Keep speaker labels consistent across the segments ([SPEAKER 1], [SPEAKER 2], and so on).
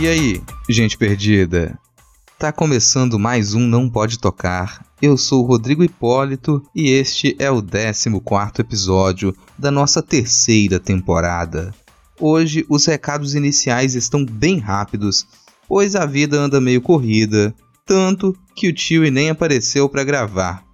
[SPEAKER 1] E aí, gente perdida? Tá começando mais um Não Pode Tocar. Eu sou o Rodrigo Hipólito e este é o 14 episódio da nossa terceira temporada. Hoje os recados iniciais estão bem rápidos, pois a vida anda meio corrida, tanto que o tio nem apareceu para gravar.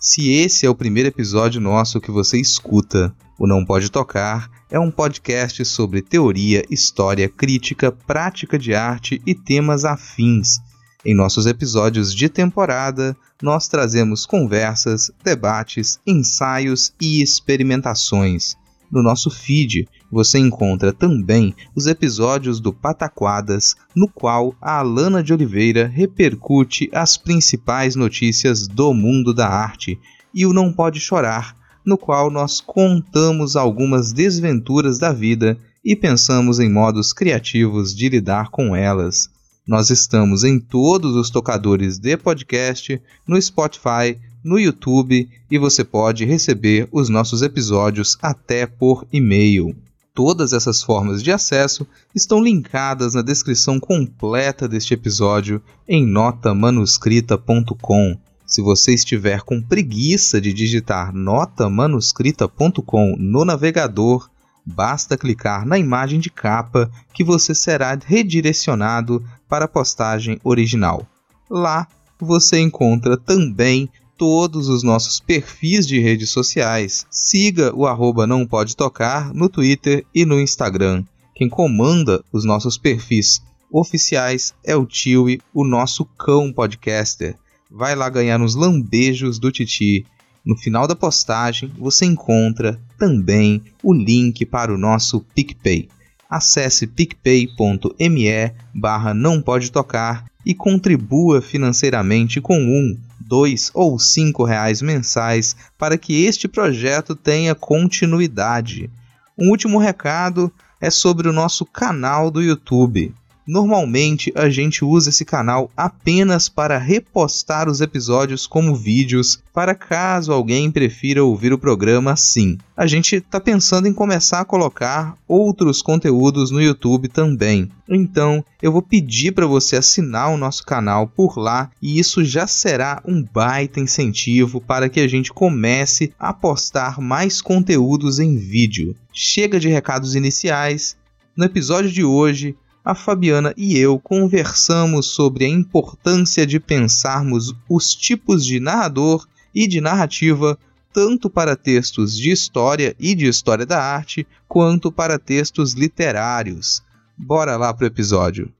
[SPEAKER 1] Se esse é o primeiro episódio nosso que você escuta, o Não Pode Tocar é um podcast sobre teoria, história, crítica, prática de arte e temas afins. Em nossos episódios de temporada, nós trazemos conversas, debates, ensaios e experimentações. No nosso feed, você encontra também os episódios do Pataquadas, no qual a Alana de Oliveira repercute as principais notícias do mundo da arte, e o Não Pode Chorar, no qual nós contamos algumas desventuras da vida e pensamos em modos criativos de lidar com elas. Nós estamos em todos os tocadores de podcast, no Spotify, no YouTube e você pode receber os nossos episódios até por e-mail. Todas essas formas de acesso estão linkadas na descrição completa deste episódio em notamanuscrita.com. Se você estiver com preguiça de digitar notamanuscrita.com no navegador, basta clicar na imagem de capa que você será redirecionado para a postagem original. Lá você encontra também todos os nossos perfis de redes sociais. Siga o arroba não pode tocar no Twitter e no Instagram. Quem comanda os nossos perfis oficiais é o Tio, o nosso cão podcaster vai lá ganhar uns lambejos do Titi. No final da postagem você encontra também o link para o nosso PicPay. Acesse picpay.me barra não pode tocar e contribua financeiramente com um, dois ou cinco reais mensais para que este projeto tenha continuidade. Um último recado é sobre o nosso canal do YouTube. Normalmente a gente usa esse canal apenas para repostar os episódios como vídeos, para caso alguém prefira ouvir o programa assim. A gente está pensando em começar a colocar outros conteúdos no YouTube também. Então eu vou pedir para você assinar o nosso canal por lá e isso já será um baita incentivo para que a gente comece a postar mais conteúdos em vídeo. Chega de recados iniciais. No episódio de hoje, a Fabiana e eu conversamos sobre a importância de pensarmos os tipos de narrador e de narrativa tanto para textos de história e de história da arte, quanto para textos literários. Bora lá pro episódio.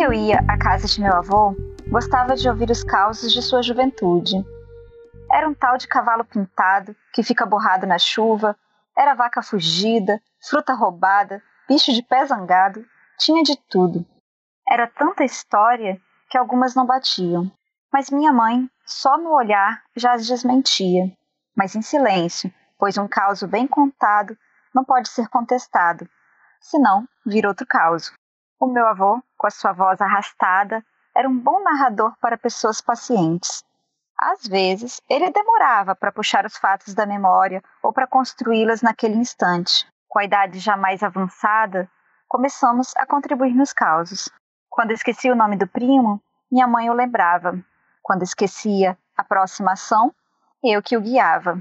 [SPEAKER 2] Eu ia à casa de meu avô, gostava de ouvir os causos de sua juventude. Era um tal de cavalo pintado que fica borrado na chuva, era vaca fugida, fruta roubada, bicho de pé zangado, tinha de tudo. Era tanta história que algumas não batiam. Mas minha mãe, só no olhar, já as desmentia. Mas em silêncio, pois um caso bem contado não pode ser contestado, senão vira outro caso. O meu avô, com a sua voz arrastada, era um bom narrador para pessoas pacientes. Às vezes, ele demorava para puxar os fatos da memória ou para construí-las naquele instante. Com a idade já mais avançada, começamos a contribuir nos causos. Quando esquecia o nome do primo, minha mãe o lembrava. Quando esquecia a próxima ação, eu que o guiava.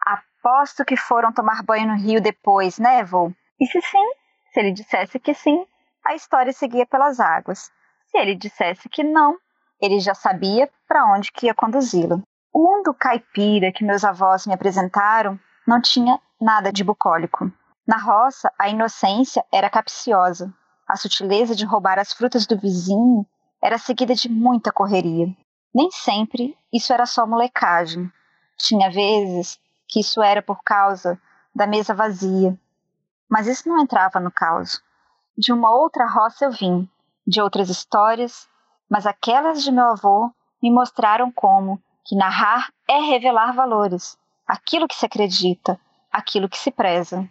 [SPEAKER 2] Aposto que foram tomar banho no rio depois, né, vô? E se sim? Se ele dissesse que sim, a história seguia pelas águas. Se ele dissesse que não,
[SPEAKER 3] ele já sabia para onde que ia conduzi-lo. O mundo caipira que meus avós me apresentaram não tinha nada de bucólico. Na roça, a inocência era capciosa. A sutileza de roubar as frutas do vizinho era seguida de muita correria. Nem sempre isso era só molecagem. Tinha vezes que isso era por causa da mesa vazia. Mas isso não entrava no caos. De uma outra roça eu vim, de outras histórias, mas aquelas de meu avô me mostraram como que narrar é revelar valores, aquilo que se acredita, aquilo que se preza.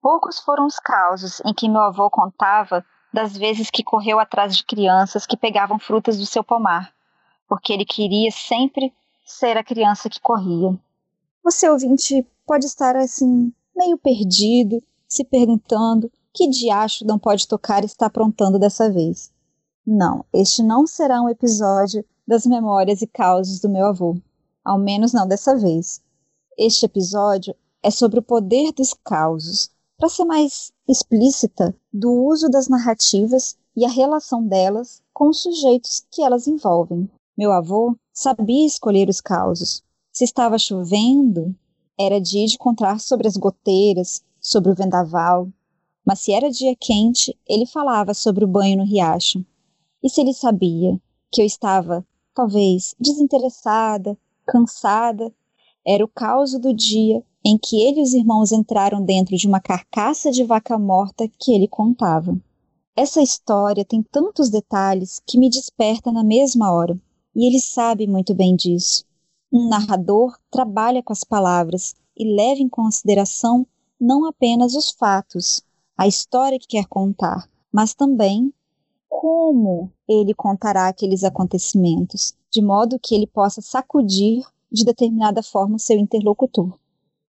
[SPEAKER 3] Poucos foram os causos em que meu avô contava das vezes que correu atrás de crianças que pegavam frutas do seu pomar, porque ele queria sempre ser a criança que corria.
[SPEAKER 2] Você ouvinte pode estar assim, meio perdido, se perguntando que diacho não pode tocar está aprontando dessa vez. Não, este não será um episódio das memórias e causos do meu avô. Ao menos não dessa vez. Este episódio é sobre o poder dos causos, para ser mais explícita, do uso das narrativas e a relação delas com os sujeitos que elas envolvem. Meu avô sabia escolher os causos. Se estava chovendo, era dia de contar sobre as goteiras, sobre o vendaval. Mas se era dia quente, ele falava sobre o banho no riacho. E se ele sabia que eu estava, talvez, desinteressada, cansada, era o caos do dia em que ele e os irmãos entraram dentro de uma carcaça de vaca morta que ele contava. Essa história tem tantos detalhes que me desperta na mesma hora, e ele sabe muito bem disso. Um narrador trabalha com as palavras e leva em consideração não apenas os fatos, a história que quer contar, mas também como ele contará aqueles acontecimentos, de modo que ele possa sacudir de determinada forma o seu interlocutor.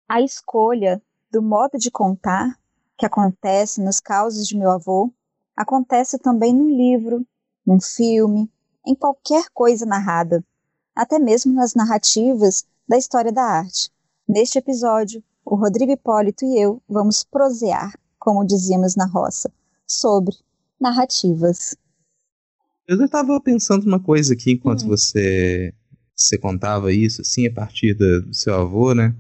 [SPEAKER 2] A escolha do modo de contar, que acontece nos causos de meu avô, acontece também no livro, num filme, em qualquer coisa narrada, até mesmo nas narrativas da história da arte. Neste episódio, o Rodrigo Hipólito e eu vamos prosear, como dizíamos na roça, sobre narrativas.
[SPEAKER 1] Eu estava pensando uma coisa aqui enquanto hum. você você contava isso, assim, a partir do seu avô, né?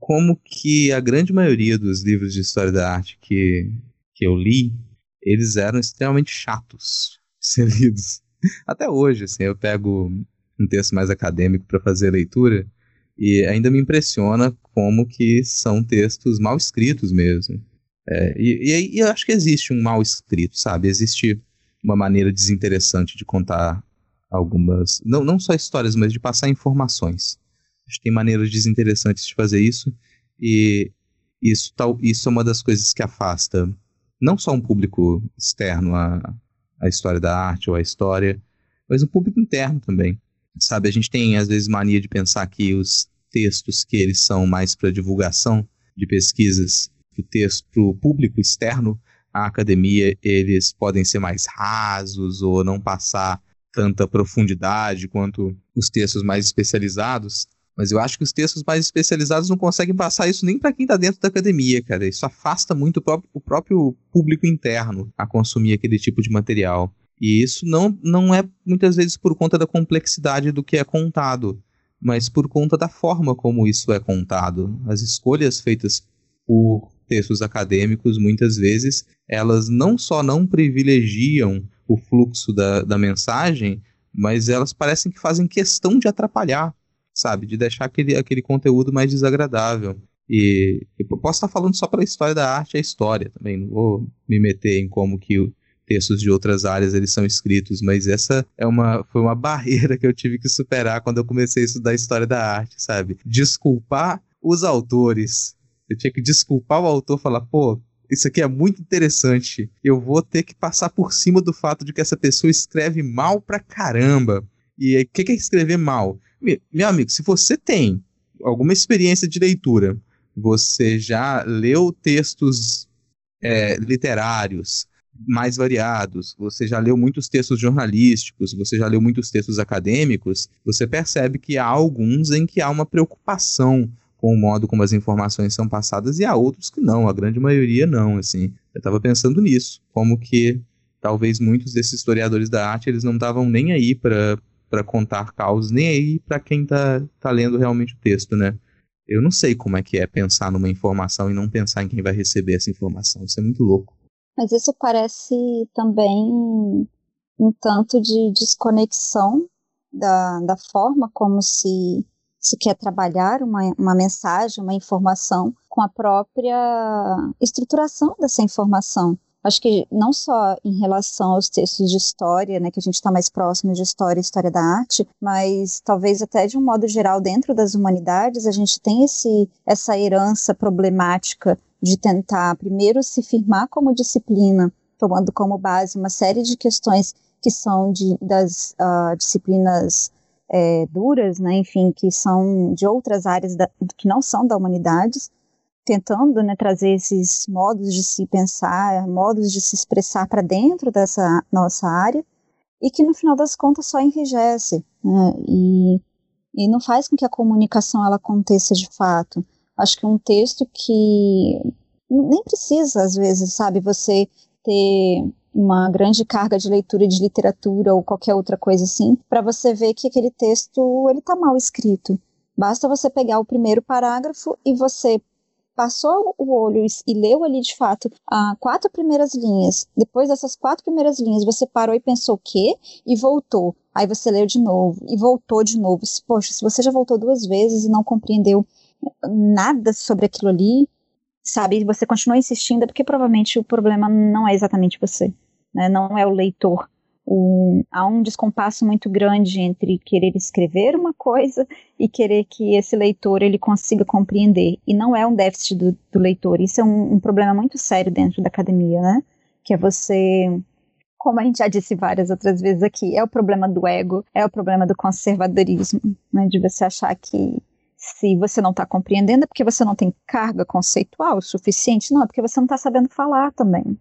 [SPEAKER 1] Como que a grande maioria dos livros de história da arte que, que eu li, eles eram extremamente chatos de ser lidos. Até hoje, assim, eu pego um texto mais acadêmico para fazer a leitura e ainda me impressiona como que são textos mal escritos mesmo. É, e, e, eu acho que existe um mal escrito, sabe? Existe uma maneira desinteressante de contar algumas. Não, não só histórias, mas de passar informações. Acho que tem maneiras desinteressantes de fazer isso. E isso, tal, isso é uma das coisas que afasta não só um público externo à, à história da arte ou à história, mas um público interno também. Sabe, a gente tem às vezes mania de pensar que os textos que eles são mais para divulgação de pesquisas o texto para o público externo à academia, eles podem ser mais rasos ou não passar tanta profundidade quanto os textos mais especializados. Mas eu acho que os textos mais especializados não conseguem passar isso nem para quem está dentro da academia, cara. Isso afasta muito o próprio, o próprio público interno a consumir aquele tipo de material. E isso não, não é muitas vezes por conta da complexidade do que é contado, mas por conta da forma como isso é contado. As escolhas feitas por textos acadêmicos, muitas vezes, elas não só não privilegiam o fluxo da, da mensagem, mas elas parecem que fazem questão de atrapalhar, sabe? De deixar aquele, aquele conteúdo mais desagradável. E eu posso estar falando só pela história da arte, a história também, não vou me meter em como que textos de outras áreas eles são escritos, mas essa é uma foi uma barreira que eu tive que superar quando eu comecei a estudar a história da arte, sabe? Desculpar os autores eu tinha que desculpar o autor falar, pô, isso aqui é muito interessante. Eu vou ter que passar por cima do fato de que essa pessoa escreve mal pra caramba. E o que, que é escrever mal? Meu amigo, se você tem alguma experiência de leitura, você já leu textos é, literários mais variados, você já leu muitos textos jornalísticos, você já leu muitos textos acadêmicos, você percebe que há alguns em que há uma preocupação com o modo como as informações são passadas e há outros que não, a grande maioria não, assim. Eu estava pensando nisso, como que talvez muitos desses historiadores da arte eles não estavam nem aí para contar caos, nem aí para quem tá, tá lendo realmente o texto, né? Eu não sei como é que é pensar numa informação e não pensar em quem vai receber essa informação. Isso é muito louco.
[SPEAKER 2] Mas isso parece também um tanto de desconexão da, da forma como se, se quer trabalhar uma, uma mensagem, uma informação, com a própria estruturação dessa informação. Acho que não só em relação aos textos de história, né, que a gente está mais próximo de história e história da arte, mas talvez até de um modo geral dentro das humanidades a gente tem esse, essa herança problemática de tentar primeiro se firmar como disciplina, tomando como base uma série de questões que são de, das uh, disciplinas é, duras, né, enfim, que são de outras áreas da, que não são da humanidades, tentando né, trazer esses modos de se pensar, modos de se expressar para dentro dessa nossa área, e que no final das contas só enrijece né, e, e não faz com que a comunicação ela aconteça de fato. Acho que um texto que nem precisa, às vezes, sabe, você ter uma grande carga de leitura de literatura ou qualquer outra coisa assim, para você ver que aquele texto ele tá mal escrito. Basta você pegar o primeiro parágrafo e você passou o olho e leu ali de fato as quatro primeiras linhas. Depois dessas quatro primeiras linhas, você parou e pensou o quê? E voltou. Aí você leu de novo e voltou de novo. Poxa, se você já voltou duas vezes e não compreendeu nada sobre aquilo ali, sabe, você continua insistindo, é porque provavelmente o problema não é exatamente você, né? Não é o leitor. O, há um descompasso muito grande entre querer escrever uma coisa e querer que esse leitor ele consiga compreender. E não é um déficit do, do leitor. Isso é um, um, problema muito sério dentro da academia, né? Que é você, como a gente já disse várias outras vezes aqui, é o problema do ego, é o problema do conservadorismo, né? De você achar que se você não está compreendendo, é porque você não tem carga conceitual suficiente, não, é porque você não está sabendo falar também.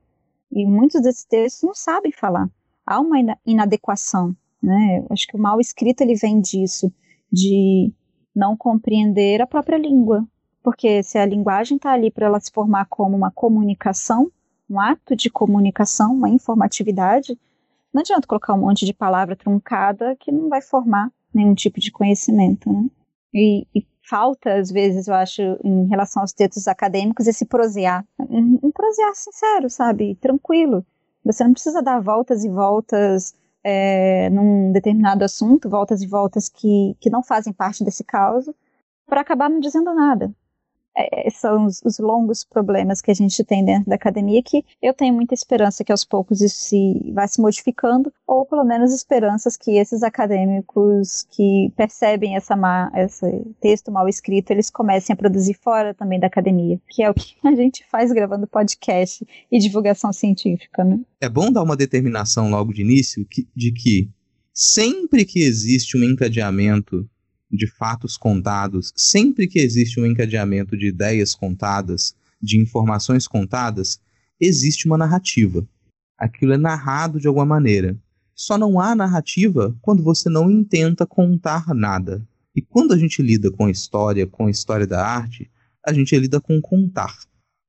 [SPEAKER 2] E muitos desses textos não sabem falar. Há uma inadequação, né? Acho que o mal escrito ele vem disso, de não compreender a própria língua. Porque se a linguagem está ali para ela se formar como uma comunicação, um ato de comunicação, uma informatividade, não adianta colocar um monte de palavra truncada que não vai formar nenhum tipo de conhecimento, né? E, e, falta, às vezes, eu acho, em relação aos textos acadêmicos, esse prosear. Um, um prosear sincero, sabe? Tranquilo. Você não precisa dar voltas e voltas é, num determinado assunto, voltas e voltas que, que não fazem parte desse caos, para acabar não dizendo nada. É, é, são os, os, longos problemas que a gente tem dentro da academia que eu tenho muita esperança que aos poucos isso se vai se modificando ou pelo menos esperanças que esses acadêmicos que percebem essa má, esse texto mal escrito eles comecem a produzir fora também da academia que é o que a gente faz gravando podcast e divulgação científica né?
[SPEAKER 1] é bom dar uma determinação logo de início que, de que sempre que existe um encadeamento de fatos contados, sempre que existe um encadeamento de ideias contadas, de informações contadas, existe uma narrativa. Aquilo é narrado de alguma maneira. Só não há narrativa quando você não intenta contar nada. E quando a gente lida com história, com a história da arte, a gente lida com contar.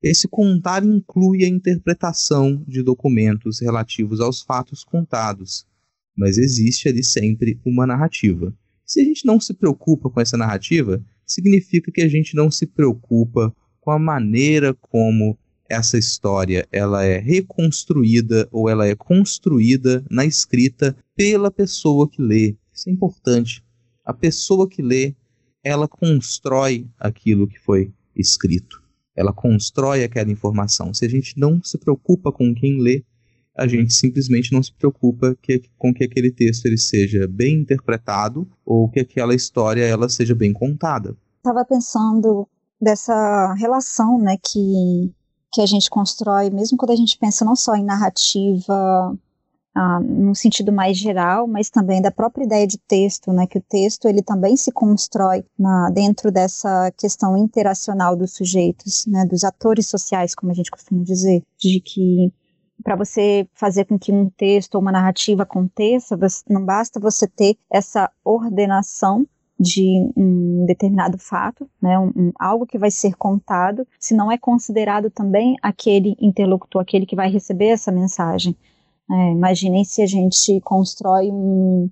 [SPEAKER 1] Esse contar inclui a interpretação de documentos relativos aos fatos contados, mas existe ali sempre uma narrativa. Se a gente não se preocupa com essa narrativa, significa que a gente não se preocupa com a maneira como essa história ela é reconstruída ou ela é construída na escrita pela pessoa que lê. Isso é importante. A pessoa que lê, ela constrói aquilo que foi escrito. Ela constrói aquela informação. Se a gente não se preocupa com quem lê, a gente simplesmente não se preocupa que, com que aquele texto ele seja bem interpretado ou que aquela história ela seja bem contada.
[SPEAKER 2] Estava pensando dessa relação, né, que que a gente constrói, mesmo quando a gente pensa não só em narrativa ah, no sentido mais geral, mas também da própria ideia de texto, né, que o texto ele também se constrói na, dentro dessa questão interacional dos sujeitos, né, dos atores sociais, como a gente costuma dizer, de que para você fazer com que um texto ou uma narrativa aconteça, não basta você ter essa ordenação de um determinado fato, né, um, um, algo que vai ser contado, se não é considerado também aquele interlocutor, aquele que vai receber essa mensagem. É, imaginem se a gente constrói um,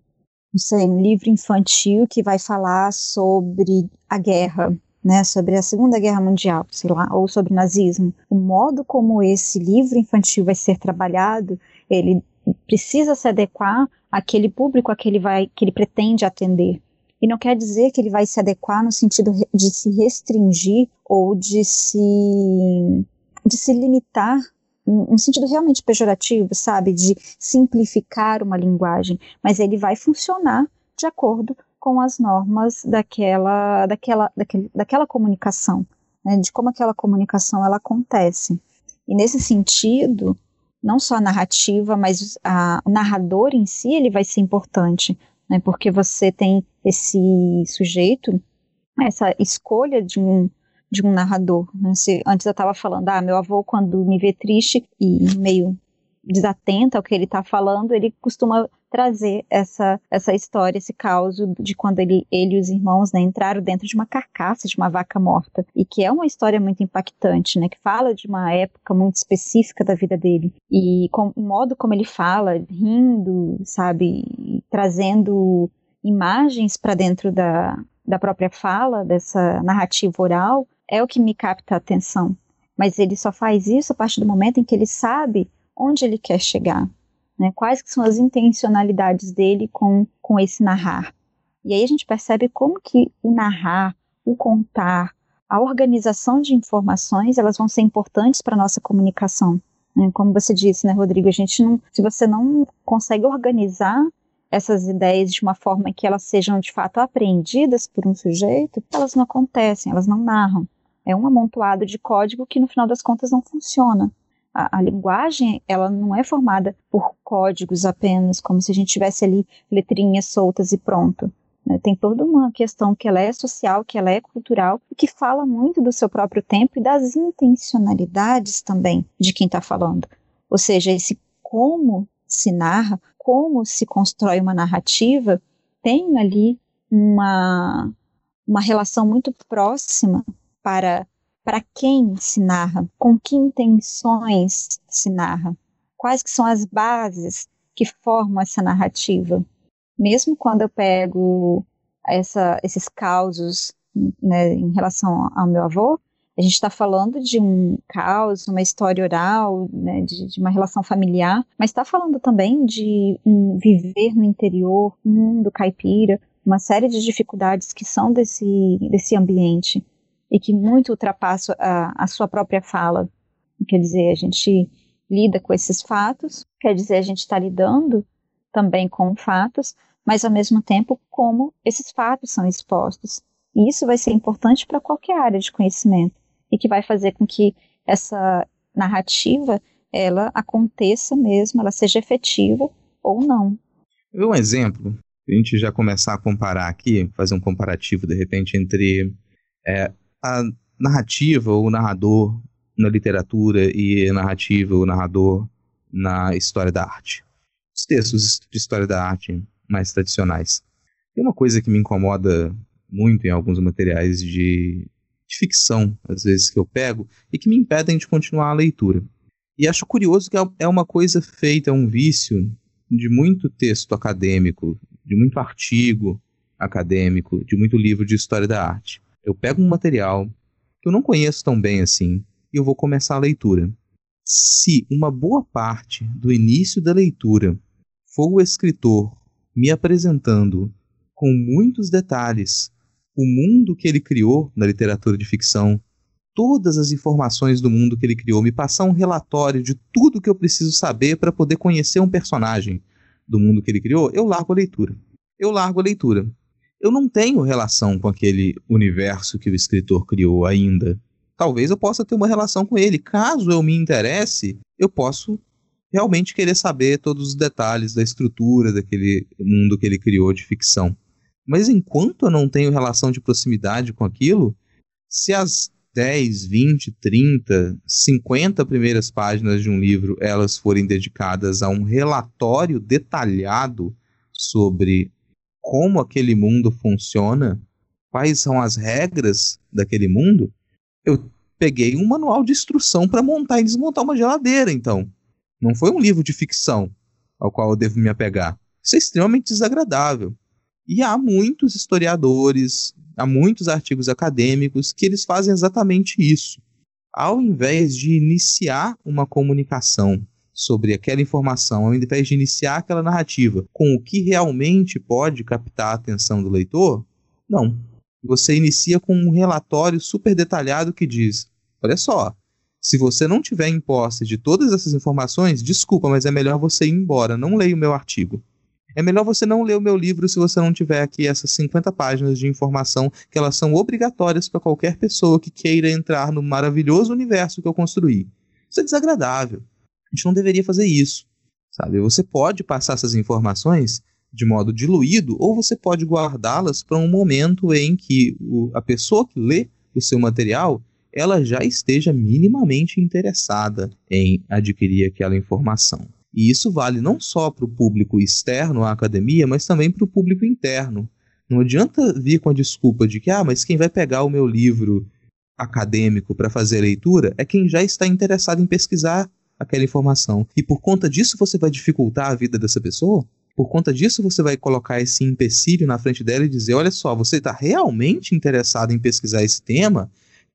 [SPEAKER 2] sei, um livro infantil que vai falar sobre a guerra, né, sobre a Segunda Guerra Mundial, sei lá, ou sobre nazismo. O modo como esse livro infantil vai ser trabalhado, ele precisa se adequar àquele público a que ele vai, que ele pretende atender. E não quer dizer que ele vai se adequar no sentido de se restringir ou de se de se limitar um sentido realmente pejorativo, sabe, de simplificar uma linguagem, mas ele vai funcionar de acordo com as normas daquela, daquela, daquele, daquela comunicação, né, de como aquela comunicação ela acontece. E nesse sentido, não só a narrativa, mas a, o narrador em si ele vai ser importante, né, porque você tem esse sujeito, essa escolha de um de um narrador. Né? Se, antes eu estava falando, ah, meu avô quando me vê triste e meio desatenta ao que ele está falando, ele costuma trazer essa, essa história, esse caos de quando ele, ele e os irmãos né, entraram dentro de uma carcaça de uma vaca morta. E que é uma história muito impactante, né? Que fala de uma época muito específica da vida dele. E com, o modo como ele fala, rindo, sabe? Trazendo imagens para dentro da, da própria fala, dessa narrativa oral, é o que me capta a atenção. Mas ele só faz isso a partir do momento em que ele sabe onde ele quer chegar, né? quais são as intencionalidades dele com, com esse narrar. E aí a gente percebe como que o narrar, o contar, a organização de informações, elas vão ser importantes para a nossa comunicação. Né? Como você disse, né, Rodrigo, a gente não, se você não consegue organizar essas ideias de uma forma que elas sejam de fato apreendidas por um sujeito, elas não acontecem, elas não narram é um amontoado de código que no final das contas não funciona. A, a, linguagem, ela não é formada por códigos apenas, como se a gente tivesse ali letrinhas soltas e pronto. Né? Tem toda uma questão que ela é social, que ela é cultural, que fala muito do seu próprio tempo e das intencionalidades também de quem está falando. Ou seja, esse como se narra, como se constrói uma narrativa, tem ali uma, uma relação muito próxima para para quem se narra, com que intenções se narra, quais que são as bases que formam essa narrativa. Mesmo quando eu pego essa, esses causos né, em relação ao meu avô, a gente está falando de um caos, uma história oral, né, de, de, uma relação familiar, mas está falando também de um viver no interior, mundo caipira, uma série de dificuldades que são desse, desse ambiente e que muito ultrapassa a, a sua própria fala. Quer dizer, a gente lida com esses fatos, quer dizer, a gente está lidando também com fatos, mas ao mesmo tempo como esses fatos são expostos. E isso vai ser importante para qualquer área de conhecimento e que vai fazer com que essa narrativa ela aconteça mesmo, ela seja efetiva ou não.
[SPEAKER 1] Um exemplo, a gente já começar a comparar aqui, fazer um comparativo de repente entre é, a narrativa, o narrador na literatura e a narrativa, o narrador na história da arte. Os textos de história da arte mais tradicionais. Tem uma coisa que me incomoda muito em alguns materiais de, de ficção, às vezes, que eu pego, e que me impedem de continuar a leitura. E acho curioso que é, é uma coisa feita, é um vício de muito texto acadêmico, de muito artigo acadêmico, de muito livro de história da arte eu pego um material que eu não conheço tão bem assim e eu vou começar a leitura. Se uma boa parte do início da leitura for o escritor me apresentando com muitos detalhes o mundo que ele criou na literatura de ficção, todas as informações do mundo que ele criou, me passar um relatório de tudo que eu preciso saber para poder conhecer um personagem do mundo que ele criou, eu largo a leitura. Eu largo a leitura eu não tenho relação com aquele universo que o escritor criou ainda. Talvez eu possa ter uma relação com ele. Caso eu me interesse, eu posso realmente querer saber todos os detalhes da estrutura daquele mundo que ele criou de ficção. Mas enquanto eu não tenho relação de proximidade com aquilo, se as 10, 20, 30, 50 primeiras páginas de um livro elas forem dedicadas a um relatório detalhado sobre como aquele mundo funciona, quais são as regras daquele mundo, eu peguei um manual de instrução para montar e desmontar uma geladeira, então. Não foi um livro de ficção ao qual eu devo me apegar. Isso é extremamente desagradável. E há muitos historiadores, há muitos artigos acadêmicos que eles fazem exatamente isso. Ao invés de iniciar uma comunicação sobre aquela informação, ao invés de iniciar aquela narrativa com o que realmente pode captar a atenção do leitor, não. Você inicia com um relatório super detalhado que diz: olha só, se você não tiver em posse de todas essas informações, desculpa, mas é melhor você ir embora, não leia o meu artigo. É melhor você não ler o meu livro se você não tiver aqui essas 50 páginas de informação que elas são obrigatórias para qualquer pessoa que queira entrar no maravilhoso universo que eu construí. Isso é desagradável. A gente não deveria fazer isso. Sabe? Você pode passar essas informações de modo diluído ou você pode guardá-las para um momento em que o, a pessoa que lê o seu material ela já esteja minimamente interessada em adquirir aquela informação. E isso vale não só para o público externo à academia, mas também para o público interno. Não adianta vir com a desculpa de que, ah, mas quem vai pegar o meu livro acadêmico para fazer leitura é quem já está interessado em pesquisar aquela informação. E por conta disso você vai dificultar a vida dessa pessoa? Por conta disso você vai colocar esse empecilho na frente dela e dizer: olha só, você está realmente interessado em pesquisar esse tema?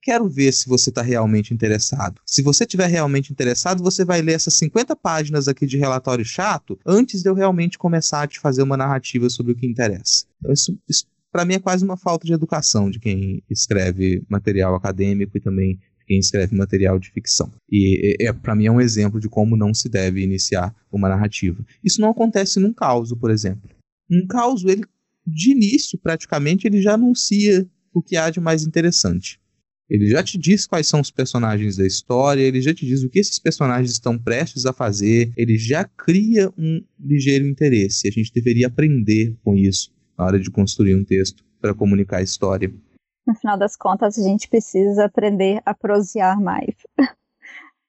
[SPEAKER 1] quero ver se você está realmente interessado. Se você estiver realmente interessado, você vai ler essas 50 páginas aqui de relatório chato antes de eu realmente começar a te fazer uma narrativa sobre o que interessa. Então, isso, isso para mim é quase uma falta de educação de quem escreve material acadêmico e também quem escreve material de ficção. E é, é para mim é um exemplo de como não se deve iniciar uma narrativa. Isso não acontece num caos, por exemplo. Um caos, ele de início, praticamente, ele já anuncia o que há de mais interessante. Ele já te diz quais são os personagens da história, ele já te diz o que esses personagens estão prestes a fazer, ele já cria um ligeiro interesse. A gente deveria aprender com isso na hora de construir um texto para comunicar a história.
[SPEAKER 2] No final das contas, a gente precisa aprender a prosear mais.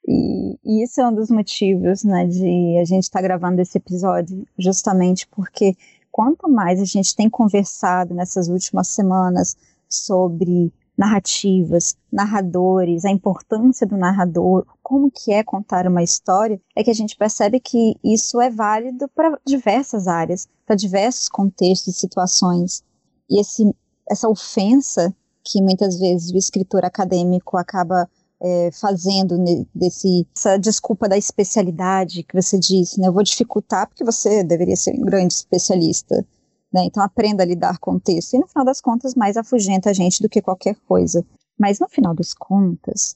[SPEAKER 2] E, e isso é um dos motivos, né, de a gente estar tá gravando esse episódio, justamente porque quanto mais a gente tem conversado nessas últimas semanas sobre narrativas, narradores, a importância do narrador, como que é contar uma história, é que a gente percebe que isso é válido para diversas áreas, para diversos contextos e situações. E esse, essa ofensa que muitas vezes o escritor acadêmico acaba é, fazendo desse, essa desculpa da especialidade que você disse, né? Eu vou dificultar porque você deveria ser um grande especialista. Né? Então aprenda a lidar com o texto. E no final das contas, mais afugenta a gente do que qualquer coisa. Mas no final das contas,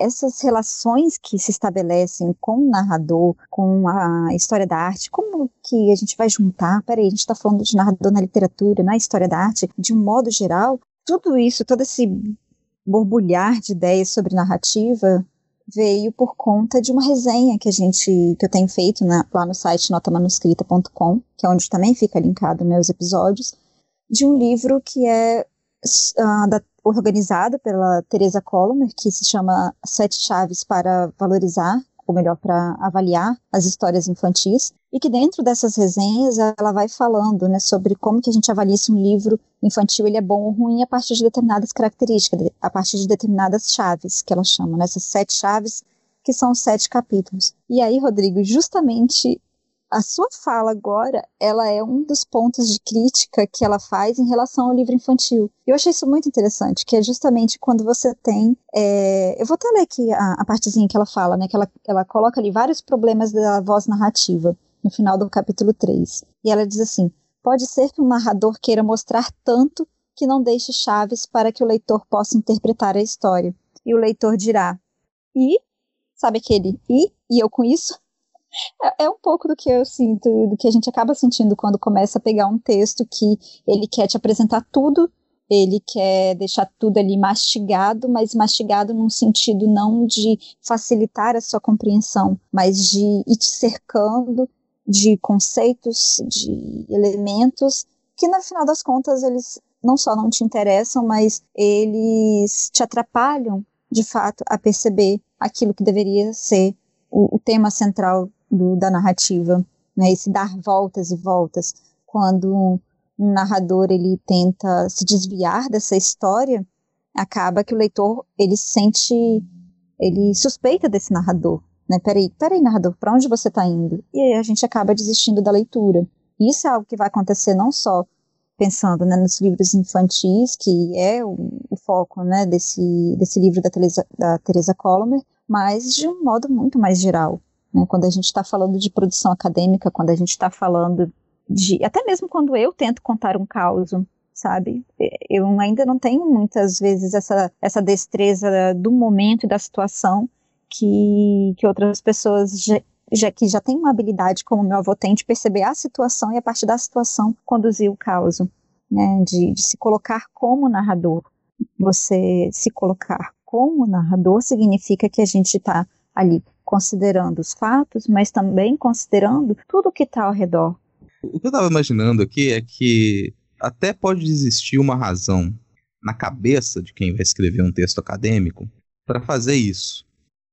[SPEAKER 2] essas relações que se estabelecem com o narrador, com a história da arte, como que a gente vai juntar? Peraí, a gente está falando de narrador na literatura, na história da arte, de um modo geral. Tudo isso, todo esse borbulhar de ideias sobre narrativa veio por conta de uma resenha que a gente que eu tenho feito na, lá no site notamanuscrita.com, que é onde também fica linkado meus episódios, de um livro que é uh, da, organizado pela Teresa Colomer, que se chama Sete Chaves para Valorizar ou melhor, para avaliar as histórias infantis, e que dentro dessas resenhas ela vai falando né, sobre como que a gente avalia se um livro infantil ele é bom ou ruim a partir de determinadas características, a partir de determinadas chaves, que ela chama, né, essas sete chaves, que são sete capítulos. E aí, Rodrigo, justamente a sua fala agora, ela é um dos pontos de crítica que ela faz em relação ao livro infantil. Eu achei isso muito interessante, que é justamente quando você tem, é, eu vou até ler aqui a, a, partezinha que ela fala, né, que ela, ela coloca ali vários problemas da voz narrativa no final do capítulo 3. E ela diz assim: pode ser que um narrador queira mostrar tanto que não deixe chaves para que o leitor possa interpretar a história. E o leitor dirá: e? Sabe aquele e? E eu com isso? É, é, um pouco do que eu sinto, do que a gente acaba sentindo quando começa a pegar um texto que ele quer te apresentar tudo, ele quer deixar tudo ali mastigado, mas mastigado num sentido não de facilitar a sua compreensão, mas de ir te cercando de conceitos, de elementos que no final das contas eles não só não te interessam, mas eles te atrapalham de fato a perceber aquilo que deveria ser o, o tema central do, da narrativa, né? Esse dar voltas e voltas. Quando um narrador ele tenta se desviar dessa história, acaba que o leitor ele sente, ele suspeita desse narrador, né? Peraí, peraí, narrador, para onde você está indo? E aí a gente acaba desistindo da leitura. Isso é algo que vai acontecer não só pensando né, nos livros infantis, que é o, o, foco né, desse, desse livro da Teresa, da Teresa Colomer, mas de um modo muito mais geral. Né, quando a gente está falando de produção acadêmica, quando a gente está falando de. Até mesmo quando eu tento contar um caos, sabe? Eu ainda não tenho muitas vezes essa, essa destreza do momento e da situação que, que outras pessoas já, já, que já tem uma habilidade, como meu avô tem, de perceber a situação e a partir da situação conduzir o caos, né? De, de se colocar como narrador. Você se colocar como narrador significa que a gente está ali considerando os fatos, mas também considerando tudo o que está ao redor.
[SPEAKER 1] O que eu estava imaginando aqui é que até pode existir uma razão na cabeça de quem vai escrever um texto acadêmico para fazer isso.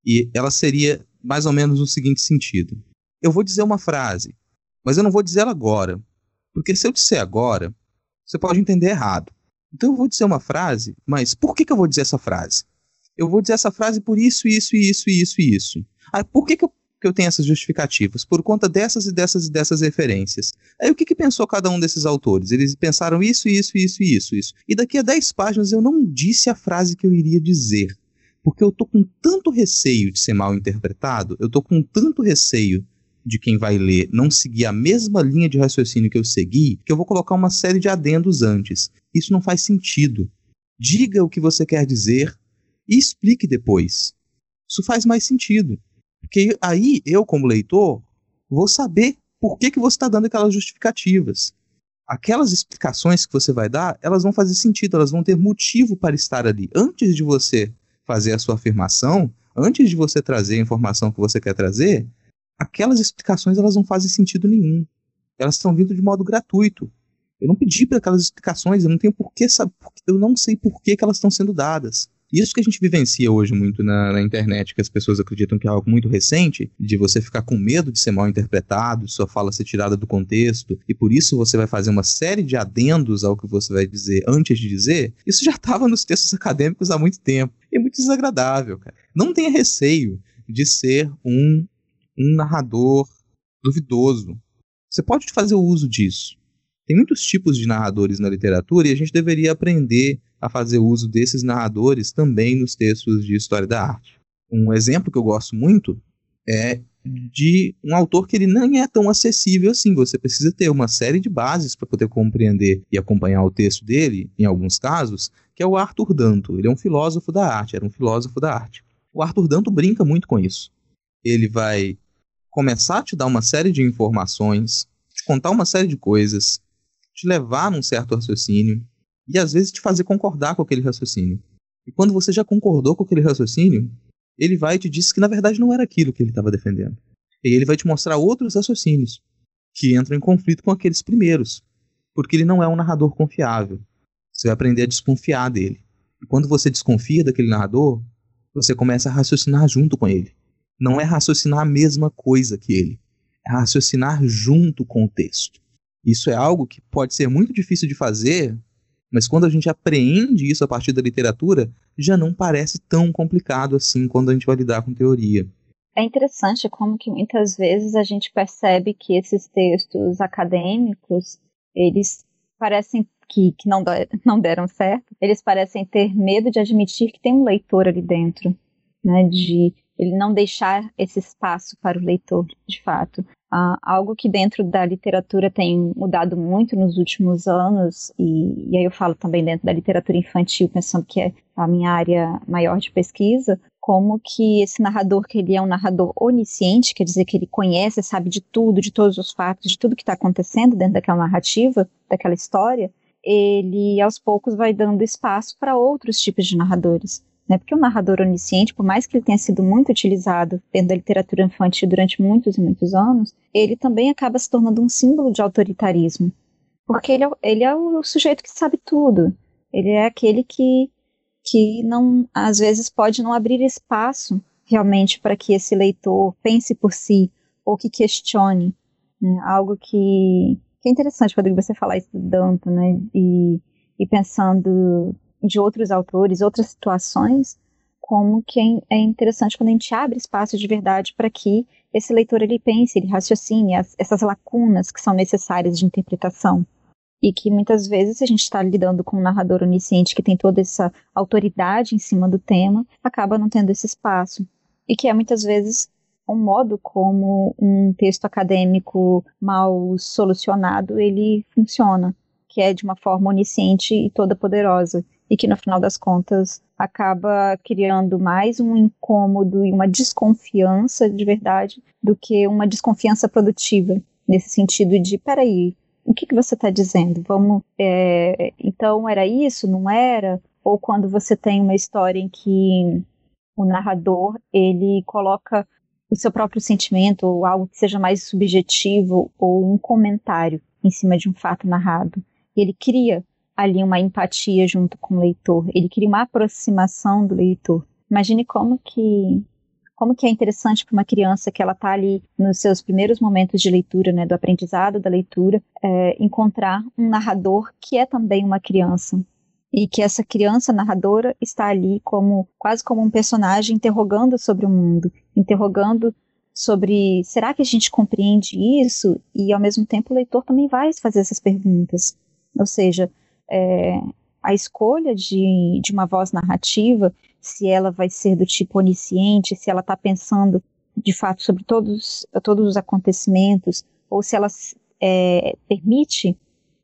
[SPEAKER 1] E ela seria mais ou menos no seguinte sentido: eu vou dizer uma frase, mas eu não vou dizer ela agora, porque se eu disser agora, você pode entender errado. Então eu vou dizer uma frase, mas por que, que eu vou dizer essa frase? Eu vou dizer essa frase por isso, isso, isso, isso isso. Ah, por que, que eu que eu tenho essas justificativas? Por conta dessas e dessas e dessas referências. Aí o que, que pensou cada um desses autores? Eles pensaram isso, isso, isso, isso, isso. E daqui a 10 páginas eu não disse a frase que eu iria dizer porque eu tô com tanto receio de ser mal interpretado, eu tô com tanto receio de quem vai ler não seguir a mesma linha de raciocínio que eu segui, que eu vou colocar uma série de adendos antes. Isso não faz sentido. Diga o que você quer dizer e explique depois. Isso faz mais sentido. Porque aí eu, como leitor, vou saber por que, que você está dando aquelas justificativas. Aquelas explicações que você vai dar, elas vão fazer sentido, elas vão ter motivo para estar ali. Antes de você fazer a sua afirmação, antes de você trazer a informação que você quer trazer, aquelas explicações elas não fazem sentido nenhum. Elas estão vindo de modo gratuito. Eu não pedi para aquelas explicações, eu não tenho porquê saber, eu não sei por que elas estão sendo dadas. Isso que a gente vivencia hoje muito na, na, internet, que as pessoas acreditam que é algo muito recente, de você ficar com medo de ser mal interpretado, sua fala ser tirada do contexto, e por isso você vai fazer uma série de adendos ao que você vai dizer antes de dizer, isso já estava nos textos acadêmicos há muito tempo. E é muito desagradável, cara. Não tenha receio de ser um, um narrador duvidoso. Você pode fazer o uso disso. Tem muitos tipos de narradores na literatura e a gente deveria aprender a fazer uso desses narradores também nos textos de história da arte. Um exemplo que eu gosto muito é de um autor que ele nem é tão acessível assim. Você precisa ter uma série de bases para poder compreender e acompanhar o texto dele, em alguns casos, que é o Arthur Danto. Ele é um filósofo da arte, era um filósofo da arte. O Arthur Danto brinca muito com isso. Ele vai começar a te dar uma série de informações, te contar uma série de coisas, te levar num certo raciocínio, e às vezes te fazer concordar com aquele raciocínio. E quando você já concordou com aquele raciocínio, ele vai e te diz que na verdade não era aquilo que ele estava defendendo. E ele vai te mostrar outros raciocínios que entram em conflito com aqueles primeiros, porque ele não é um narrador confiável. Você vai aprender a desconfiar dele. E quando você desconfia daquele narrador, você começa a raciocinar junto com ele. Não é raciocinar a mesma coisa que ele, é raciocinar junto com o texto. Isso é algo que pode ser muito difícil de fazer mas quando a gente apreende isso a partir da literatura, já não parece tão complicado assim quando a gente vai lidar com teoria.
[SPEAKER 2] É interessante como que muitas vezes a gente percebe que esses textos acadêmicos, eles parecem que, que não, não deram certo, eles parecem ter medo de admitir que tem um leitor ali dentro, né, de ele não deixar esse espaço para o leitor, de fato. Uh, algo que dentro da literatura tem mudado muito nos últimos anos, e, e, aí eu falo também dentro da literatura infantil, pensando que é a minha área maior de pesquisa, como que esse narrador, que ele é um narrador onisciente, quer dizer que ele conhece, sabe de tudo, de todos os fatos, de tudo que está acontecendo dentro daquela narrativa, daquela história, ele aos poucos vai dando espaço para outros tipos de narradores né? Porque o narrador onisciente, por mais que ele tenha sido muito utilizado dentro da literatura infantil durante muitos e muitos anos, ele também acaba se tornando um símbolo de autoritarismo. Porque ele é, ele é o sujeito que sabe tudo. Ele é aquele que, que não, às vezes, pode não abrir espaço realmente para que esse leitor pense por si ou que questione. Né? Algo que, que é interessante, Rodrigo, você falar isso do né? E, e pensando de outros autores, outras situações, como que é, interessante quando a gente abre espaço de verdade para que esse leitor ele pense, ele raciocine as, essas lacunas que são necessárias de interpretação. E que muitas vezes a gente está lidando com um narrador onisciente que tem toda essa autoridade em cima do tema, acaba não tendo esse espaço. E que é muitas vezes um modo como um texto acadêmico mal solucionado ele funciona, que é de uma forma onisciente e toda poderosa e que no final das contas acaba criando mais um incômodo e uma desconfiança de verdade do que uma desconfiança produtiva nesse sentido de peraí o que, que você está dizendo? Vamos é, então era isso? Não era? Ou quando você tem uma história em que o narrador ele coloca o seu próprio sentimento ou algo que seja mais subjetivo ou um comentário em cima de um fato narrado. Ele cria ali uma empatia junto com o leitor, ele cria uma aproximação do leitor. Imagine como que como que é interessante para uma criança que ela está ali nos seus primeiros momentos de leitura, né, do aprendizado da leitura, é, encontrar um narrador que é também uma criança. E que essa criança narradora está ali como quase como um personagem interrogando sobre o mundo, interrogando sobre será que a gente compreende isso? E ao mesmo tempo o leitor também vai fazer essas perguntas, ou seja, é, a escolha de, de uma voz narrativa, se ela vai ser do tipo onisciente, se ela está pensando de fato sobre todos, todos os acontecimentos, ou se ela é, permite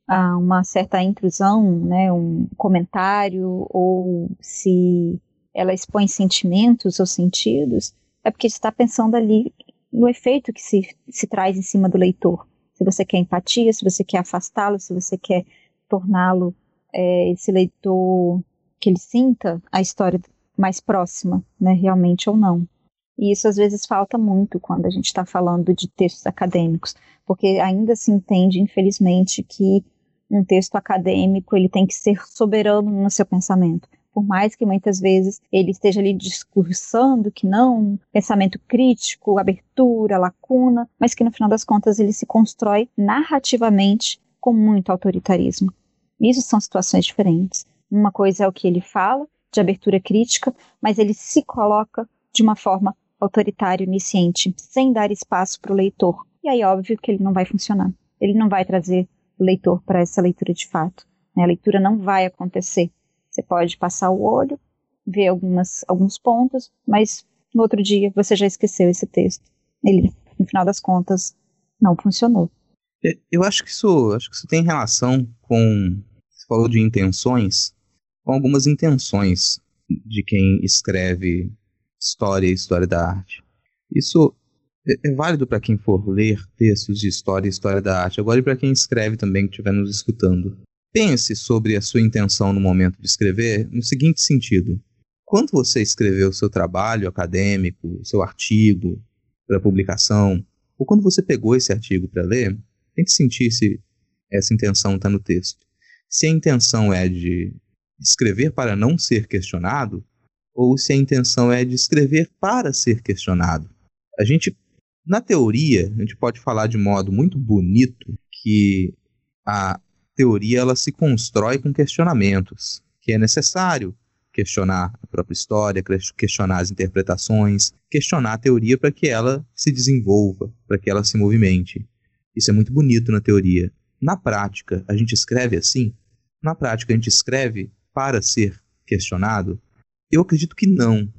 [SPEAKER 2] ah, uma certa intrusão, né, um comentário, ou se ela expõe sentimentos ou sentidos, é porque está pensando ali no efeito que se, se traz em cima do leitor. Se você quer empatia, se você quer afastá-lo, se você quer torná-lo, é, esse leitor, que ele sinta a história mais próxima, né, realmente ou não. E isso às vezes falta muito quando a gente está falando de textos acadêmicos, porque ainda se entende, infelizmente, que um texto acadêmico ele tem que ser soberano no seu pensamento. Por mais que muitas vezes ele esteja ali discursando que não, pensamento crítico, abertura, lacuna, mas que no final das contas ele se constrói narrativamente com muito autoritarismo. Isso são situações diferentes. Uma coisa é o que ele fala, de abertura crítica, mas ele se coloca de uma forma autoritária, onisciente, sem dar espaço para o leitor. E aí, óbvio que ele não vai funcionar. Ele não vai trazer o leitor para essa leitura de fato. Né? A leitura não vai acontecer. Você pode passar o olho, ver algumas, alguns pontos, mas no outro dia você já esqueceu esse texto. Ele, no final das contas, não funcionou.
[SPEAKER 1] É, eu acho que isso, acho que isso tem relação com. Você falou de intenções, com algumas intenções de quem escreve história e história da arte. Isso é, é válido para quem for ler textos de história e história da arte, agora e para quem escreve também, que estiver nos escutando. Pense sobre a sua intenção no momento de escrever no seguinte sentido: quando você escreveu o seu trabalho acadêmico, seu artigo para publicação, ou quando você pegou esse artigo para ler, Tente sentir se essa intenção está no texto. Se a intenção é de escrever para não ser questionado, ou se a intenção é de escrever para ser questionado. A gente, na teoria, a gente pode falar de modo muito bonito que a teoria ela se constrói com questionamentos, que é necessário questionar a própria história, questionar as interpretações, questionar a teoria para que ela se desenvolva, para que ela se movimente. Isso é muito bonito na teoria. Na prática, a gente escreve assim? Na prática, a gente escreve para ser questionado? Eu acredito que não.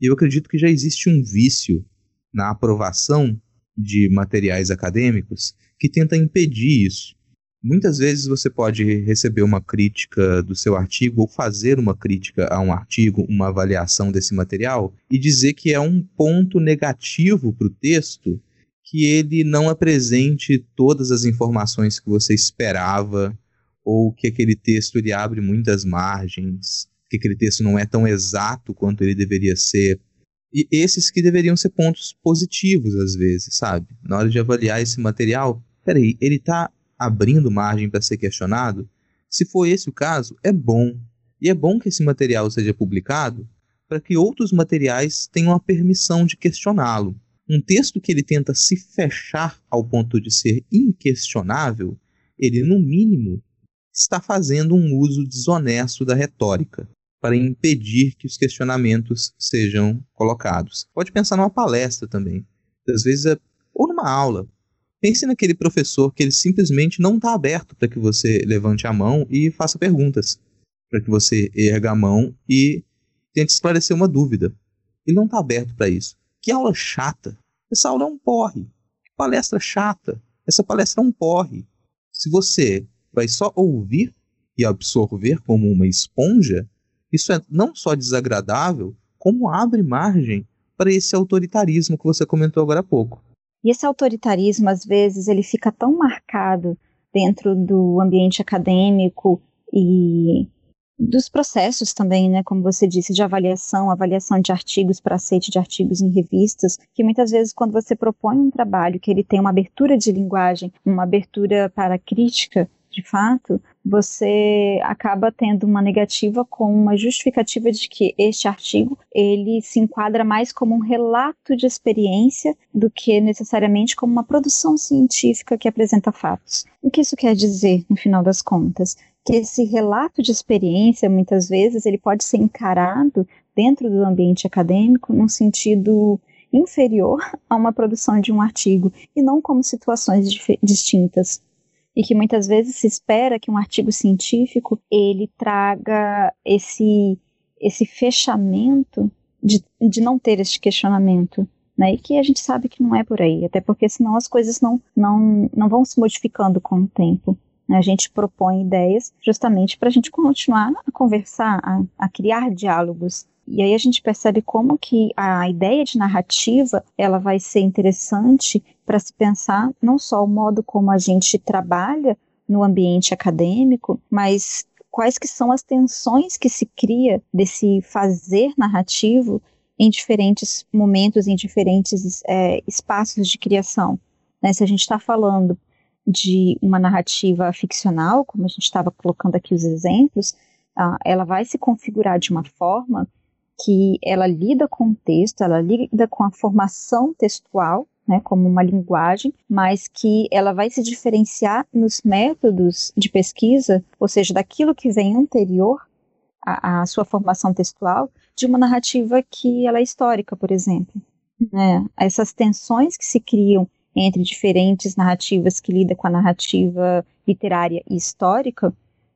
[SPEAKER 1] Eu acredito que já existe um vício na aprovação de materiais acadêmicos que tenta impedir isso. Muitas vezes você pode receber uma crítica do seu artigo ou fazer uma crítica a um artigo, uma avaliação desse material e dizer que é um ponto negativo para o texto que ele não apresente todas as informações que você esperava, ou que aquele texto ele abre muitas margens, que aquele texto não é tão exato quanto ele deveria ser. E esses que deveriam ser pontos positivos às vezes, sabe? Na hora de avaliar esse material, peraí, ele está abrindo margem para ser questionado? Se for esse o caso, é bom. E é bom que esse material seja publicado para que outros materiais tenham a permissão de questioná-lo. Um texto que ele tenta se fechar ao ponto de ser inquestionável, ele, no mínimo, está fazendo um uso desonesto da retórica. para impedir que os questionamentos sejam colocados. Pode pensar numa palestra também. Às vezes, é, ou numa aula. Pense naquele professor que ele simplesmente não está aberto para que você levante a mão e faça perguntas. Para que você erga a mão e tente esclarecer uma dúvida. Ele não está aberto para isso. Que aula chata! Essa aula é um porre. Que palestra chata! Essa palestra é um porre. Se você vai só ouvir e absorver como uma esponja, isso é não só desagradável, como abre margem para esse autoritarismo que você comentou agora há pouco.
[SPEAKER 2] E esse autoritarismo, às vezes, ele fica tão marcado dentro do ambiente acadêmico e dos processos também, né, como você disse, de avaliação, avaliação de artigos para aceite de artigos em revistas, que muitas vezes quando você propõe um trabalho que ele tem uma abertura de linguagem, uma abertura para crítica, de fato, você acaba tendo uma negativa com uma justificativa de que este artigo ele se enquadra mais como um relato de experiência do que necessariamente como uma produção científica que apresenta fatos. O que isso quer dizer, no final das contas? Que esse relato de experiência, muitas vezes, ele pode ser encarado dentro do ambiente acadêmico num sentido inferior a uma produção de um artigo e não como situações distintas e que muitas vezes se espera que um artigo científico ele traga esse esse fechamento de, de não ter este questionamento, né? E que a gente sabe que não é por aí, até porque senão as coisas não não não vão se modificando com o tempo. Né? A gente propõe ideias justamente para a gente continuar a conversar, a, a criar diálogos e aí a gente percebe como que a ideia de narrativa ela vai ser interessante para se pensar não só o modo como a gente trabalha no ambiente acadêmico, mas quais que são as tensões que se cria desse fazer narrativo em diferentes momentos, em diferentes é, espaços de criação. Né? Se a gente está falando de uma narrativa ficcional, como a gente estava colocando aqui os exemplos, ah, ela vai se configurar de uma forma que ela lida com o texto, ela lida com a formação textual, né, como uma linguagem, mas que ela vai se diferenciar nos métodos de pesquisa, ou seja, daquilo que vem anterior à, à sua formação textual, de uma narrativa que ela é histórica, por exemplo. Né? Essas tensões que se criam entre diferentes narrativas que lidam com a narrativa literária e histórica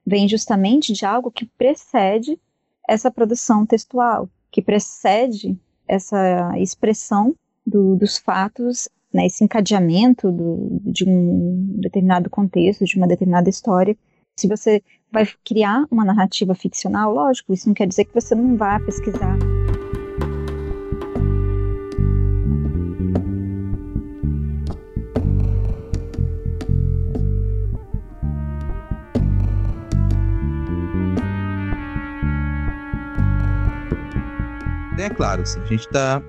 [SPEAKER 2] vem justamente de algo que precede essa produção textual, que precede essa expressão do, dos fatos, né, esse encadeamento do, de um determinado contexto, de uma determinada história. Se você vai criar uma narrativa ficcional, lógico, isso não quer dizer que você não vá pesquisar
[SPEAKER 1] é claro, assim, a gente está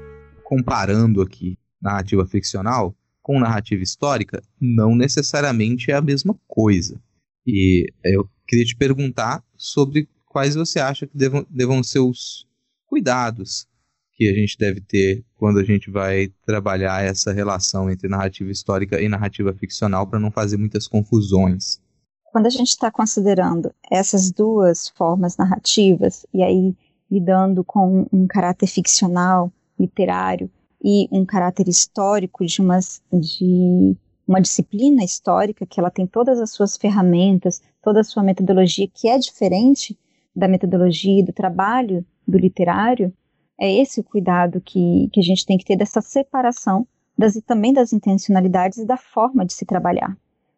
[SPEAKER 1] comparando aqui narrativa ficcional com narrativa histórica, não necessariamente é a mesma coisa. E eu queria te perguntar sobre quais você acha que devam, devam ser os cuidados que a gente deve ter quando a gente vai trabalhar essa relação entre narrativa histórica e narrativa ficcional para não fazer muitas confusões.
[SPEAKER 2] Quando a gente está considerando essas duas formas narrativas, e aí lidando com um caráter ficcional, literário e um caráter histórico de uma, de uma disciplina histórica que ela tem todas as suas ferramentas, toda a sua metodologia que é diferente da metodologia do trabalho do literário, é esse o cuidado que, que a gente tem que ter dessa separação das, também das intencionalidades e da forma de se trabalhar.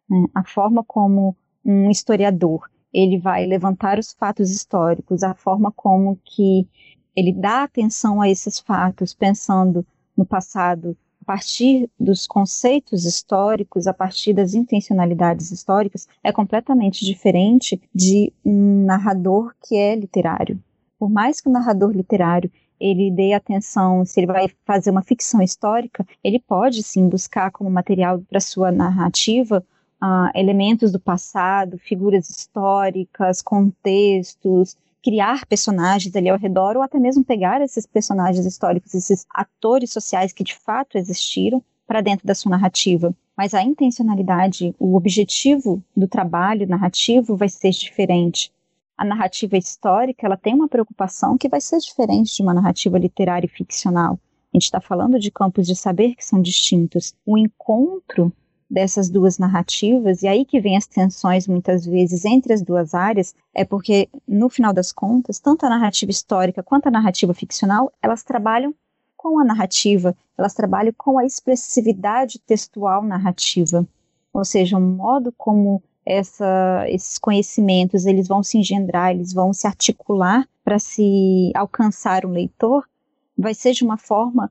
[SPEAKER 2] Né? A forma como um historiador ele vai levantar os fatos históricos, a forma como que ele dá atenção a esses fatos, pensando no passado a partir dos conceitos históricos, a partir das intencionalidades históricas, é completamente diferente de um narrador que é literário. Por mais que o narrador literário ele dê atenção, se ele vai fazer uma ficção histórica, ele pode sim buscar como material para sua narrativa uh, elementos do passado, figuras históricas, contextos, criar personagens ali ao redor, ou até mesmo pegar esses personagens históricos, esses atores sociais que de fato existiram, para dentro da sua narrativa. Mas a intencionalidade, o objetivo do trabalho narrativo vai ser diferente. a narrativa histórica ela tem uma preocupação que vai ser diferente de uma narrativa literária e ficcional. A gente está falando de campos de saber que são distintos. O encontro dessas duas narrativas, e aí que vem as tensões muitas vezes entre as duas áreas, é porque, no final das contas, tanto a narrativa histórica quanto a narrativa ficcional, elas trabalham com a narrativa, elas trabalham com a expressividade textual narrativa, ou seja, o modo como essa, esses conhecimentos eles vão se engendrar, eles vão se articular para se alcançar o leitor, vai ser de uma forma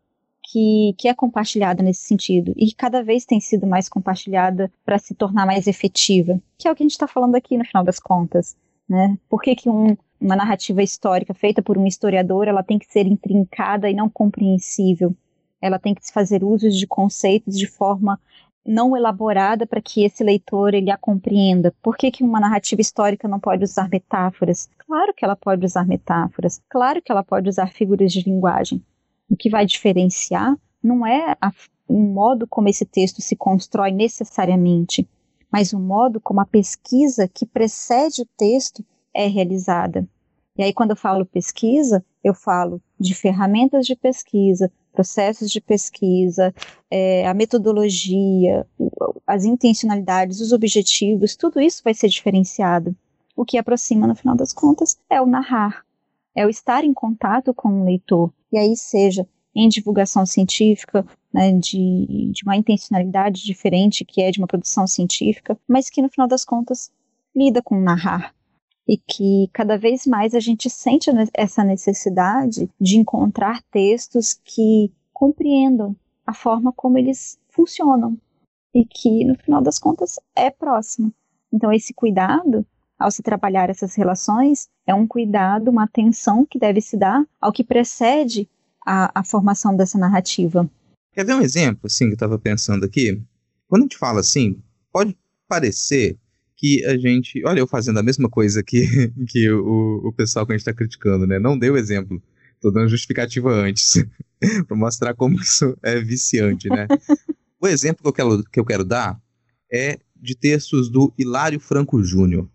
[SPEAKER 2] que, que é compartilhada nesse sentido e que cada vez tem sido mais compartilhada para se tornar mais efetiva, que é o que a gente está falando aqui no final das contas. Né? Por que, que um, uma narrativa histórica feita por um historiador ela tem que ser intrincada e não compreensível? Ela tem que fazer usos de conceitos de forma não elaborada para que esse leitor ele a compreenda. Por que, que uma narrativa histórica não pode usar metáforas? Claro que ela pode usar metáforas, claro que ela pode usar figuras de linguagem. O que vai diferenciar não é a, o modo como esse texto se constrói necessariamente, mas o modo como a pesquisa que precede o texto é realizada. E aí, quando eu falo pesquisa, eu falo de ferramentas de pesquisa, processos de pesquisa, é, a metodologia, as intencionalidades, os objetivos, tudo isso vai ser diferenciado. O que aproxima, no final das contas, é o narrar, é o estar em contato com o leitor, e aí seja em divulgação científica, né, de, de uma intencionalidade diferente, que é de uma produção científica, mas que no final das contas lida com narrar. E que cada vez mais a gente sente essa necessidade de encontrar textos que compreendam a forma como eles funcionam e que no final das contas é próximo. Então esse cuidado ao se trabalhar essas relações, é um cuidado, uma atenção que deve se dar ao que precede a, a formação dessa narrativa.
[SPEAKER 1] Quer ver um exemplo, assim, que eu estava pensando aqui? Quando a gente fala assim, pode parecer que a gente. Olha, eu fazendo a mesma coisa que, que o, o pessoal que a gente está criticando, né? Não deu exemplo. Estou dando justificativa antes, para mostrar como isso é viciante, né? o exemplo que eu, quero, que eu quero dar é de textos do Hilário Franco Júnior.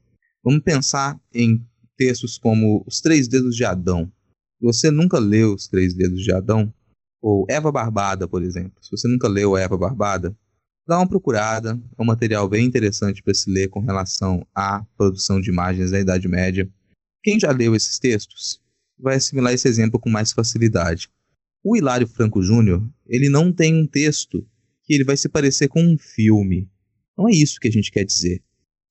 [SPEAKER 1] Vamos pensar em textos como Os Três Dedos de Adão. Você nunca leu Os Três Dedos de Adão? Ou Eva Barbada, por exemplo. Se você nunca leu Eva Barbada, dá uma procurada. É um material bem interessante para se ler com relação à produção de imagens da Idade Média. Quem já leu esses textos vai assimilar esse exemplo com mais facilidade. O Hilário Franco Júnior, ele não tem um texto que ele vai se parecer com um filme. Não é isso que a gente quer dizer.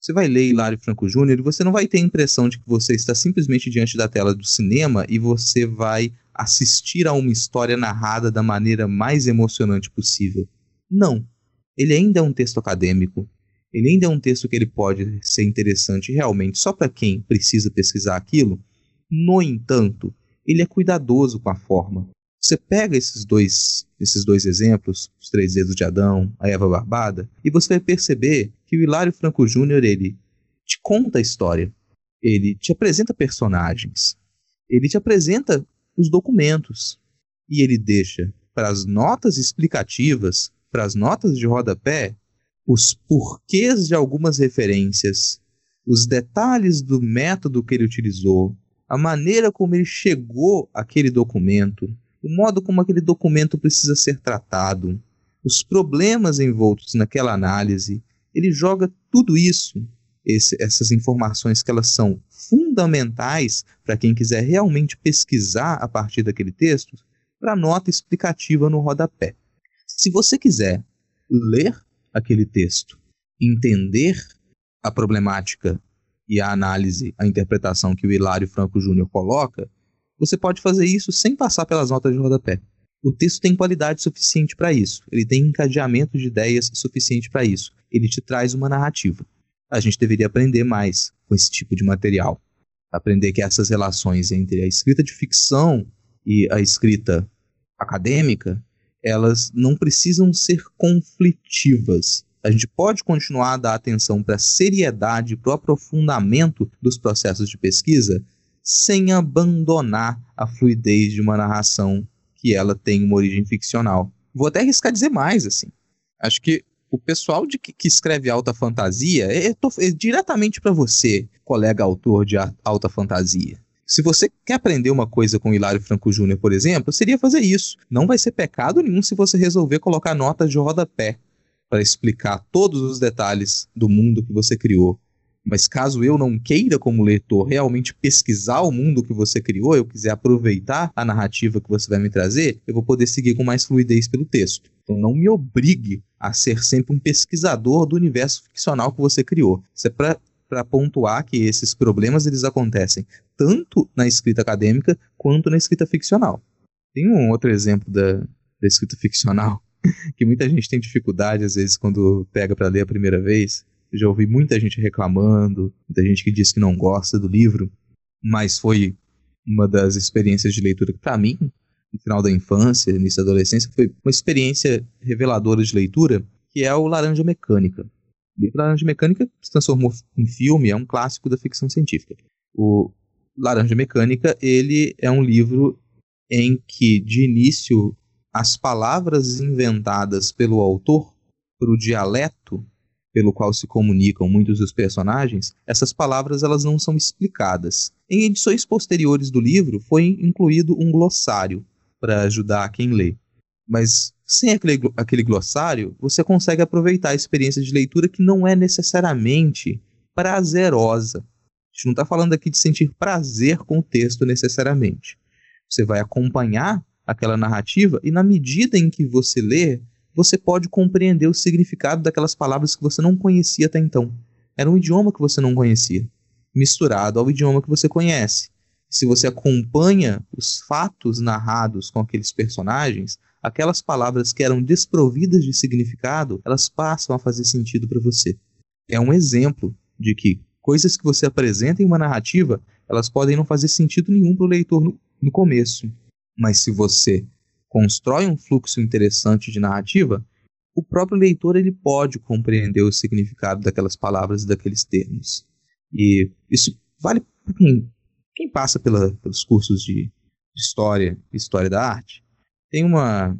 [SPEAKER 1] Você vai ler Hilário Franco Júnior e você não vai ter a impressão de que você está simplesmente diante da tela do cinema e você vai assistir a uma história narrada da maneira mais emocionante possível. Não. Ele ainda é um texto acadêmico. Ele ainda é um texto que ele pode ser interessante realmente só para quem precisa pesquisar aquilo. No entanto, ele é cuidadoso com a forma. Você pega esses dois, esses dois exemplos, os três dedos de Adão, a Eva Barbada, e você vai perceber que o Hilário Franco Júnior ele te conta a história, ele te apresenta personagens, ele te apresenta os documentos. E ele deixa para as notas explicativas, para as notas de rodapé, os porquês de algumas referências, os detalhes do método que ele utilizou, a maneira como ele chegou àquele documento, o modo como aquele documento precisa ser tratado, os problemas envoltos naquela análise, ele joga tudo isso, esse, essas informações que elas são fundamentais para quem quiser realmente pesquisar a partir daquele texto, para nota explicativa no rodapé. Se você quiser ler aquele texto, entender a problemática e a análise, a interpretação que o Hilário Franco Júnior coloca, você pode fazer isso sem passar pelas notas de rodapé. O texto tem qualidade suficiente para isso, ele tem encadeamento de ideias suficiente para isso, ele te traz uma narrativa. A gente deveria aprender mais com esse tipo de material. Aprender que essas relações entre a escrita de ficção e a escrita acadêmica, elas não precisam ser conflitivas. A gente pode continuar a dar atenção para a seriedade, para o aprofundamento dos processos de pesquisa, sem abandonar a fluidez de uma narração que ela tem uma origem ficcional. Vou até arriscar dizer mais, assim. Acho que o pessoal de, que escreve alta fantasia é, é, é diretamente para você, colega autor de alta fantasia. Se você quer aprender uma coisa com Hilário Franco Júnior, por exemplo, seria fazer isso. Não vai ser pecado nenhum se você resolver colocar notas de rodapé para explicar todos os detalhes do mundo que você criou. Mas caso eu não queira, como leitor, realmente pesquisar o mundo que você criou, eu quiser aproveitar a narrativa que você vai me trazer, eu vou poder seguir com mais fluidez pelo texto. Então não me obrigue a ser sempre um pesquisador do universo ficcional que você criou. Isso é para pontuar que esses problemas eles acontecem tanto na escrita acadêmica quanto na escrita ficcional. Tem um outro exemplo da, da escrita ficcional que muita gente tem dificuldade às vezes quando pega para ler a primeira vez, já ouvi muita gente reclamando, muita gente que diz que não gosta do livro, mas foi uma das experiências de leitura que, para mim, no final da infância, início da adolescência, foi uma experiência reveladora de leitura, que é o Laranja Mecânica. O livro Laranja Mecânica se transformou em filme, é um clássico da ficção científica. O Laranja Mecânica, ele é um livro em que, de início, as palavras inventadas pelo autor para o dialeto pelo qual se comunicam muitos dos personagens, essas palavras elas não são explicadas. Em edições posteriores do livro foi incluído um glossário para ajudar quem lê. Mas sem aquele, aquele glossário, você consegue aproveitar a experiência de leitura que não é necessariamente prazerosa. A gente não está falando aqui de sentir prazer com o texto necessariamente. Você vai acompanhar aquela narrativa e, na medida em que você lê, você pode compreender o significado daquelas palavras que você não conhecia até então. Era um idioma que você não conhecia, misturado ao idioma que você conhece. Se você acompanha os fatos narrados com aqueles personagens, aquelas palavras que eram desprovidas de significado, elas passam a fazer sentido para você. É um exemplo de que coisas que você apresenta em uma narrativa, elas podem não fazer sentido nenhum para o leitor no, no começo. Mas se você constrói um fluxo interessante de narrativa, o próprio leitor ele pode compreender o significado daquelas palavras e daqueles termos. E isso vale para quem, quem passa pela, pelos cursos de, história história da arte. Tem uma,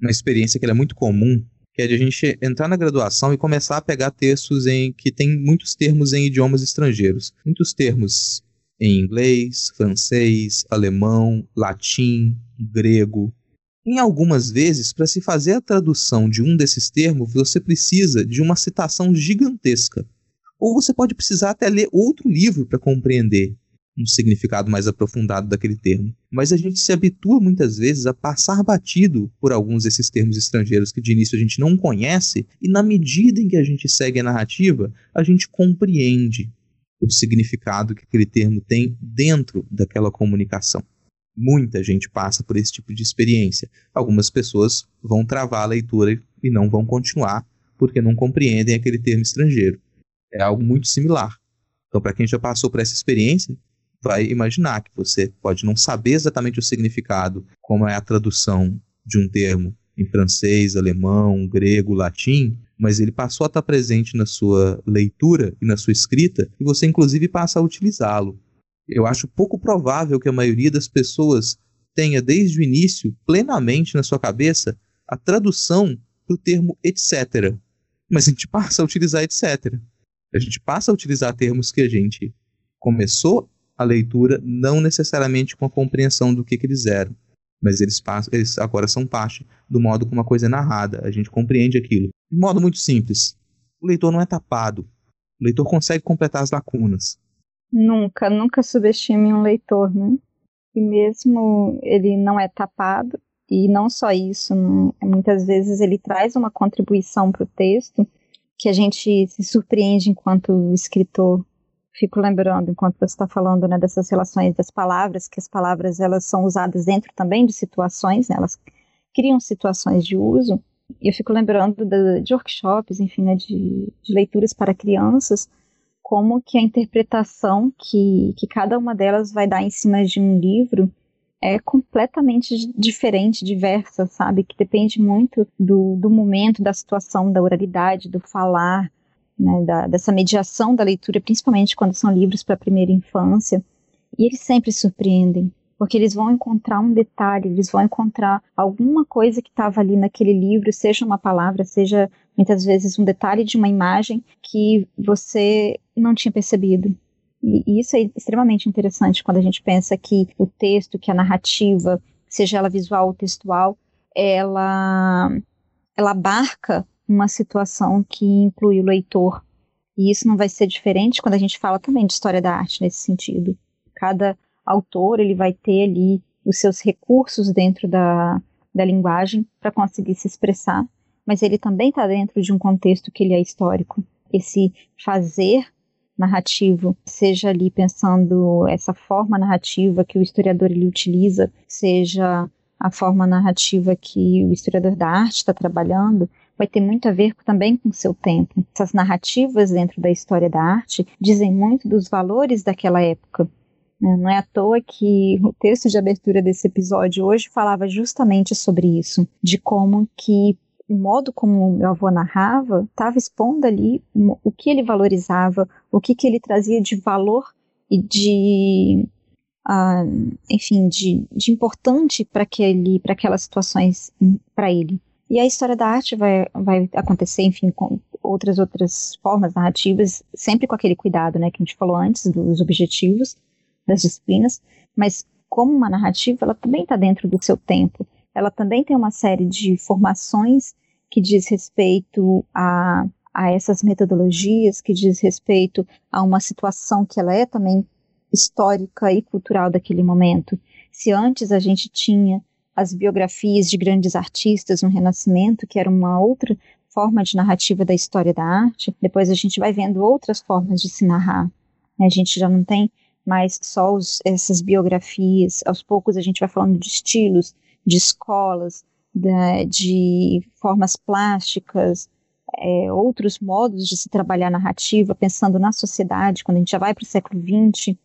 [SPEAKER 1] uma experiência que é muito comum, que é de a gente entrar na graduação e começar a pegar textos em que tem muitos termos em idiomas estrangeiros. Muitos termos em inglês, francês, alemão, latim, grego, em algumas vezes, para se fazer a tradução de um desses termos, você precisa de uma citação gigantesca. Ou você pode precisar até ler outro livro para compreender um significado mais aprofundado daquele termo. Mas a gente se habitua muitas vezes a passar batido por alguns desses termos estrangeiros que de início a gente não conhece, e na medida em que a gente segue a narrativa, a gente compreende o significado que aquele termo tem dentro daquela comunicação. Muita gente passa por esse tipo de experiência. Algumas pessoas vão travar a leitura e não vão continuar porque não compreendem aquele termo estrangeiro. É algo muito similar. Então, para quem já passou por essa experiência, vai imaginar que você pode não saber exatamente o significado, como é a tradução de um termo em francês, alemão, grego, latim, mas ele passou a estar presente na sua leitura e na sua escrita, e você inclusive passa a utilizá-lo. Eu acho pouco provável que a maioria das pessoas tenha desde o início plenamente na sua cabeça a tradução do termo etc. Mas a gente passa a utilizar etc. A gente passa a utilizar termos que a gente começou a leitura não necessariamente com a compreensão do que, que eles eram, mas eles, passam, eles agora são parte do modo como a coisa é narrada. A gente compreende aquilo. De modo muito simples. O leitor não é tapado. O leitor consegue completar as lacunas.
[SPEAKER 2] Nunca, nunca subestime um leitor, né? E mesmo ele não é tapado, e não só isso, muitas vezes ele traz uma contribuição para o texto que a gente se surpreende enquanto escritor. Fico lembrando, enquanto você está falando né, dessas relações das palavras, que as palavras elas são usadas dentro também de situações, né, elas criam situações de uso. E eu fico lembrando de, de workshops, enfim, né, de, de leituras para crianças, como que a interpretação que, que cada uma delas vai dar em cima de um livro é completamente diferente, diversa, sabe? Que depende muito do, do momento, da situação, da oralidade, do falar, né? da, dessa mediação da leitura, principalmente quando são livros para a primeira infância. E eles sempre surpreendem, porque eles vão encontrar um detalhe, eles vão encontrar alguma coisa que estava ali naquele livro, seja uma palavra, seja muitas vezes um detalhe de uma imagem que você não tinha percebido. E isso é extremamente interessante quando a gente pensa que o texto, que a narrativa, seja ela visual ou textual, ela, ela abarca uma situação que inclui o leitor. E isso não vai ser diferente quando a gente fala também de história da arte nesse sentido. Cada autor ele vai ter ali os seus recursos dentro da, da linguagem para conseguir se expressar, mas ele também está dentro de um contexto que ele é histórico. Esse fazer narrativo, seja ali pensando essa forma narrativa que o historiador ele utiliza, seja a forma narrativa que o historiador da arte está trabalhando, vai ter muito a ver também com seu tempo. Essas narrativas dentro da história da arte dizem muito dos valores daquela época. Né? Não é à toa que o texto de abertura desse episódio hoje falava justamente sobre isso, de como que o modo como meu avô narrava estava expondo ali o que ele valorizava, o que, que ele trazia de valor e de, uh, enfim, de, de importante para aquelas situações hum, para ele. E a história da arte vai, vai acontecer, enfim, com outras outras formas narrativas, sempre com aquele cuidado, né, que a gente falou antes dos objetivos das disciplinas, mas como uma narrativa, ela também está dentro do seu tempo ela também tem uma série de formações que diz respeito a, a essas metodologias, que diz respeito a uma situação que ela é também histórica e cultural daquele momento. Se antes a gente tinha as biografias de grandes artistas no Renascimento, que era uma outra forma de narrativa da história da arte, depois a gente vai vendo outras formas de se narrar. A gente já não tem mais só os, essas biografias, aos poucos a gente vai falando de estilos, de escolas, de, de formas plásticas, é, outros modos de se trabalhar narrativa, pensando na sociedade, quando a gente já vai para o século XX.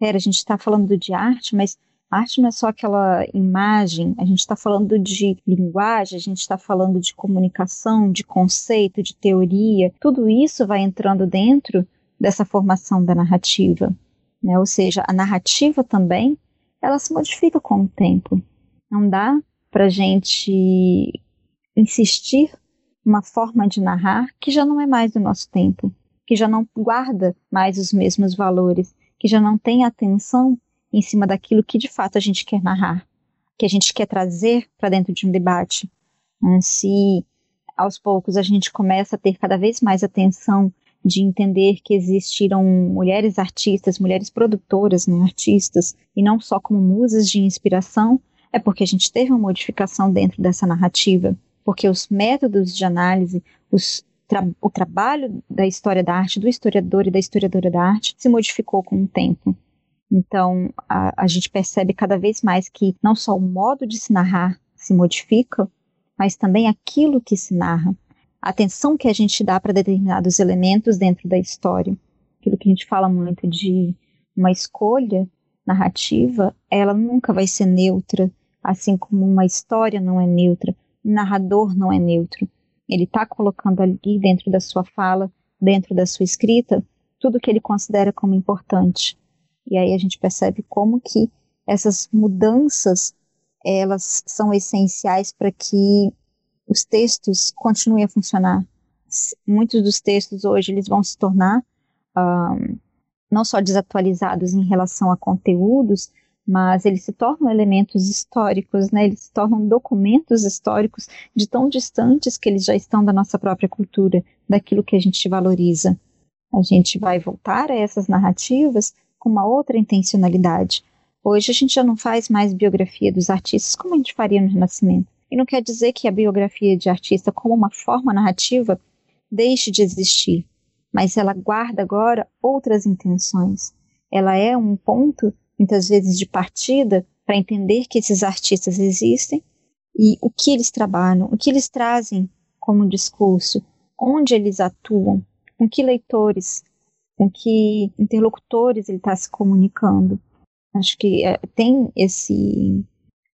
[SPEAKER 2] Era, a gente está falando de arte, mas arte não é só aquela imagem, a gente está falando de linguagem, a gente está falando de comunicação, de conceito, de teoria. Tudo isso vai entrando dentro dessa formação da narrativa. Né? Ou seja, a narrativa também ela se modifica com o tempo. Não dá para gente insistir uma forma de narrar que já não é mais do nosso tempo, que já não guarda mais os mesmos valores, que já não tem atenção em cima daquilo que de fato a gente quer narrar, que a gente quer trazer para dentro de um debate. Se aos poucos a gente começa a ter cada vez mais atenção de entender que existiram mulheres artistas, mulheres produtoras, né, artistas, e não só como musas de inspiração, é porque a gente teve uma modificação dentro dessa narrativa, porque os métodos de análise, os tra o trabalho da história da arte, do historiador e da historiadora da arte, se modificou com o tempo. Então, a, a gente percebe cada vez mais que não só o modo de se narrar se modifica, mas também aquilo que se narra, a atenção que a gente dá para determinados elementos dentro da história. Aquilo que a gente fala muito de uma escolha narrativa, ela nunca vai ser neutra, assim como uma história não é neutra, um narrador não é neutro. Ele está colocando ali dentro da sua fala, dentro da sua escrita, tudo que ele considera como importante. E aí a gente percebe como que essas mudanças elas são essenciais para que os textos continuem a funcionar. Muitos dos textos hoje eles vão se tornar um, não só desatualizados em relação a conteúdos, mas eles se tornam elementos históricos, né? Eles se tornam documentos históricos de tão distantes que eles já estão da nossa própria cultura, daquilo que a gente valoriza. A gente vai voltar a essas narrativas com uma outra intencionalidade. Hoje a gente já não faz mais biografia dos artistas como a gente faria no Renascimento. E não quer dizer que a biografia de artista como uma forma narrativa deixe de existir, mas ela guarda agora outras intenções. Ela é um ponto muitas vezes de partida para entender que esses artistas existem e o que eles trabalham, o que eles trazem como discurso, onde eles atuam, com que leitores, com que interlocutores ele está se comunicando. Acho que é, tem esse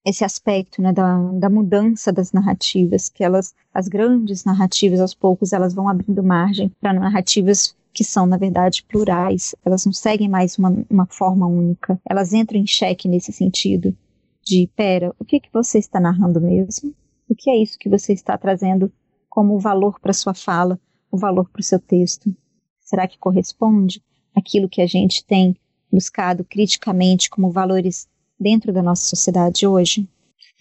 [SPEAKER 2] esse aspecto né, da, da mudança das narrativas, que elas, as grandes narrativas, aos poucos, elas vão abrindo margem para narrativas que são, na verdade, plurais, elas não seguem mais uma, uma forma única, elas entram em xeque nesse sentido de, pera, o que, que você está narrando mesmo? O que é isso que você está trazendo como valor para sua fala, o valor para o seu texto? Será que corresponde àquilo que a gente tem buscado criticamente como valores dentro da nossa sociedade hoje?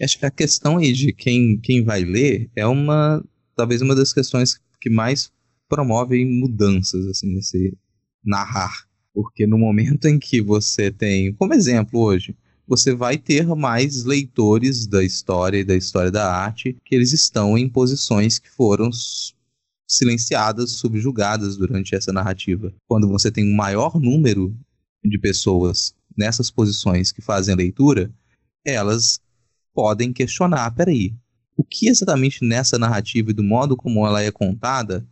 [SPEAKER 1] Acho que a questão aí de quem, quem vai ler é uma talvez uma das questões que mais promovem mudanças assim nesse narrar, porque no momento em que você tem, como exemplo hoje, você vai ter mais leitores da história e da história da arte que eles estão em posições que foram silenciadas, subjugadas durante essa narrativa. Quando você tem um maior número de pessoas nessas posições que fazem a leitura, elas podem questionar, peraí, o que exatamente nessa narrativa e do modo como ela é contada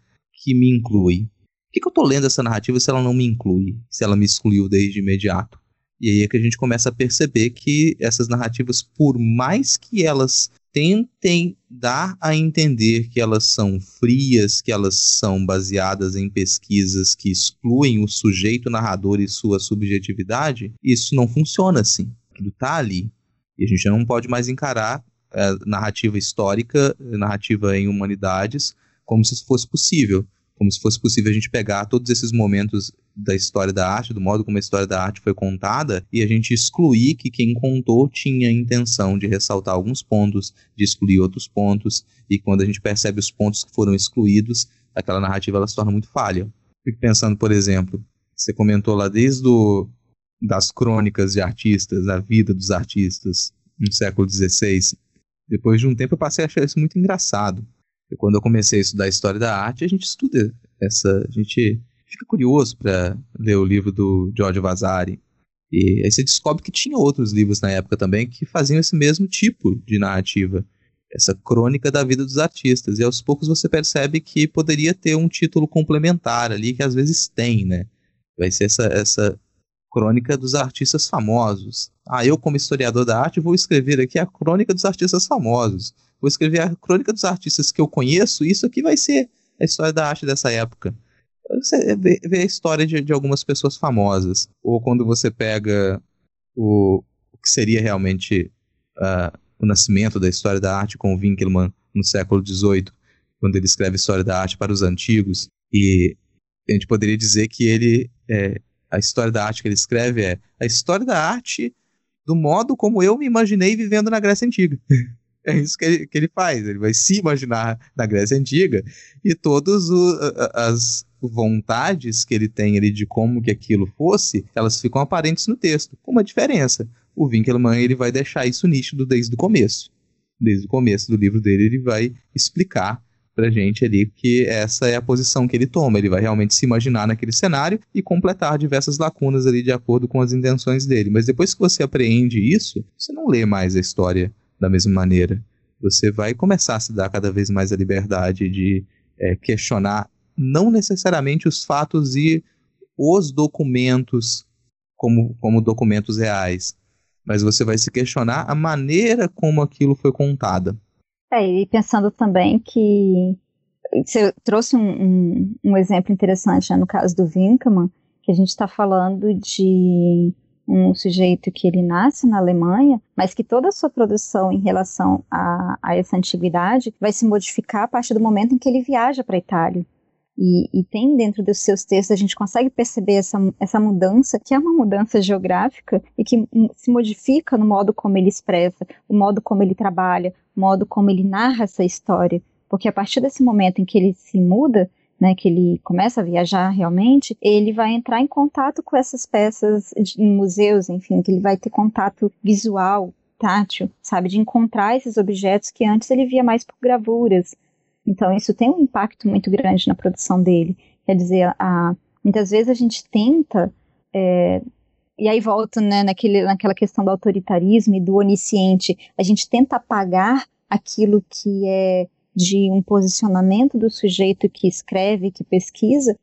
[SPEAKER 1] que me inclui? Por que, que eu estou lendo essa narrativa se ela não me inclui, se ela me excluiu desde imediato? E aí é que a gente começa a perceber que essas narrativas, por mais que elas tentem dar a entender que elas são frias, que elas são baseadas em pesquisas que excluem o sujeito narrador e sua subjetividade, isso não funciona assim. Aquilo está ali. E a gente não pode mais encarar é, narrativa histórica, narrativa em humanidades, como se fosse possível como se fosse possível a gente pegar todos esses momentos da história da arte, do modo como a história da arte foi contada, e a gente excluir que quem contou tinha a intenção de ressaltar alguns pontos, de excluir outros pontos, e quando a gente percebe os pontos que foram excluídos, aquela narrativa ela se torna muito falha. Fico pensando, por exemplo, você comentou lá desde o, das crônicas de artistas, da vida dos artistas no século XVI. Depois de um tempo eu passei a achar isso muito engraçado. E quando eu comecei a estudar história da arte, a gente estuda essa. A gente fica curioso para ler o livro do George Vasari. E aí você descobre que tinha outros livros na época também que faziam esse mesmo tipo de narrativa. Essa crônica da vida dos artistas. E aos poucos você percebe que poderia ter um título complementar ali, que às vezes tem, né? Vai ser essa, essa crônica dos artistas famosos. Ah, eu, como historiador da arte, vou escrever aqui a crônica dos artistas famosos vou escrever a crônica dos artistas que eu conheço, isso aqui vai ser a história da arte dessa época. Você vê, vê a história de, de, algumas pessoas famosas, ou quando você pega o, o que seria realmente uh, o nascimento da história da arte com o Winckelmann no século XVIII, quando ele escreve História da Arte para os Antigos, e a gente poderia dizer que ele, é, a história da arte que ele escreve é a história da arte do modo como eu me imaginei vivendo na Grécia Antiga. É isso que ele, que ele faz. Ele vai se imaginar na Grécia Antiga e todas as vontades que ele tem ali de como que aquilo fosse, elas ficam aparentes no texto. Com uma diferença. O Winckelmann ele vai deixar isso nítido desde o começo. Desde o começo do livro dele, ele vai explicar pra gente ali que essa é a posição que ele toma. Ele vai realmente se imaginar naquele cenário e completar diversas lacunas ali de acordo com as intenções dele. Mas depois que você apreende isso, você não lê mais a história da mesma maneira. Você vai começar a se dar cada vez mais a liberdade de é, questionar não necessariamente os fatos e os documentos como, como documentos reais, mas você vai se questionar a maneira como aquilo foi contada.
[SPEAKER 2] É, e pensando também que você trouxe um, um, um exemplo interessante né, no caso do Winckelmann, que a gente está falando de um sujeito que ele nasce na Alemanha, mas que toda a sua produção em relação a, a essa antiguidade vai se modificar a partir do momento em que ele viaja para a Itália. E, e, tem dentro dos seus textos, a gente consegue perceber essa, essa mudança, que é uma mudança geográfica e que se modifica no modo como ele expressa, o modo como ele trabalha, o modo como ele narra essa história. Porque a partir desse momento em que ele se muda, né, que ele começa a viajar realmente, ele vai entrar em contato com essas peças de, em museus, enfim, que ele vai ter contato visual, tátil, sabe, de encontrar esses objetos que antes ele via mais por gravuras. Então isso tem um impacto muito grande na produção dele. Quer dizer, a, muitas vezes a gente tenta é, e aí volta né, naquele, naquela questão do autoritarismo e do onisciente. A gente tenta apagar aquilo que é de um posicionamento do sujeito que escreve, que pesquisa,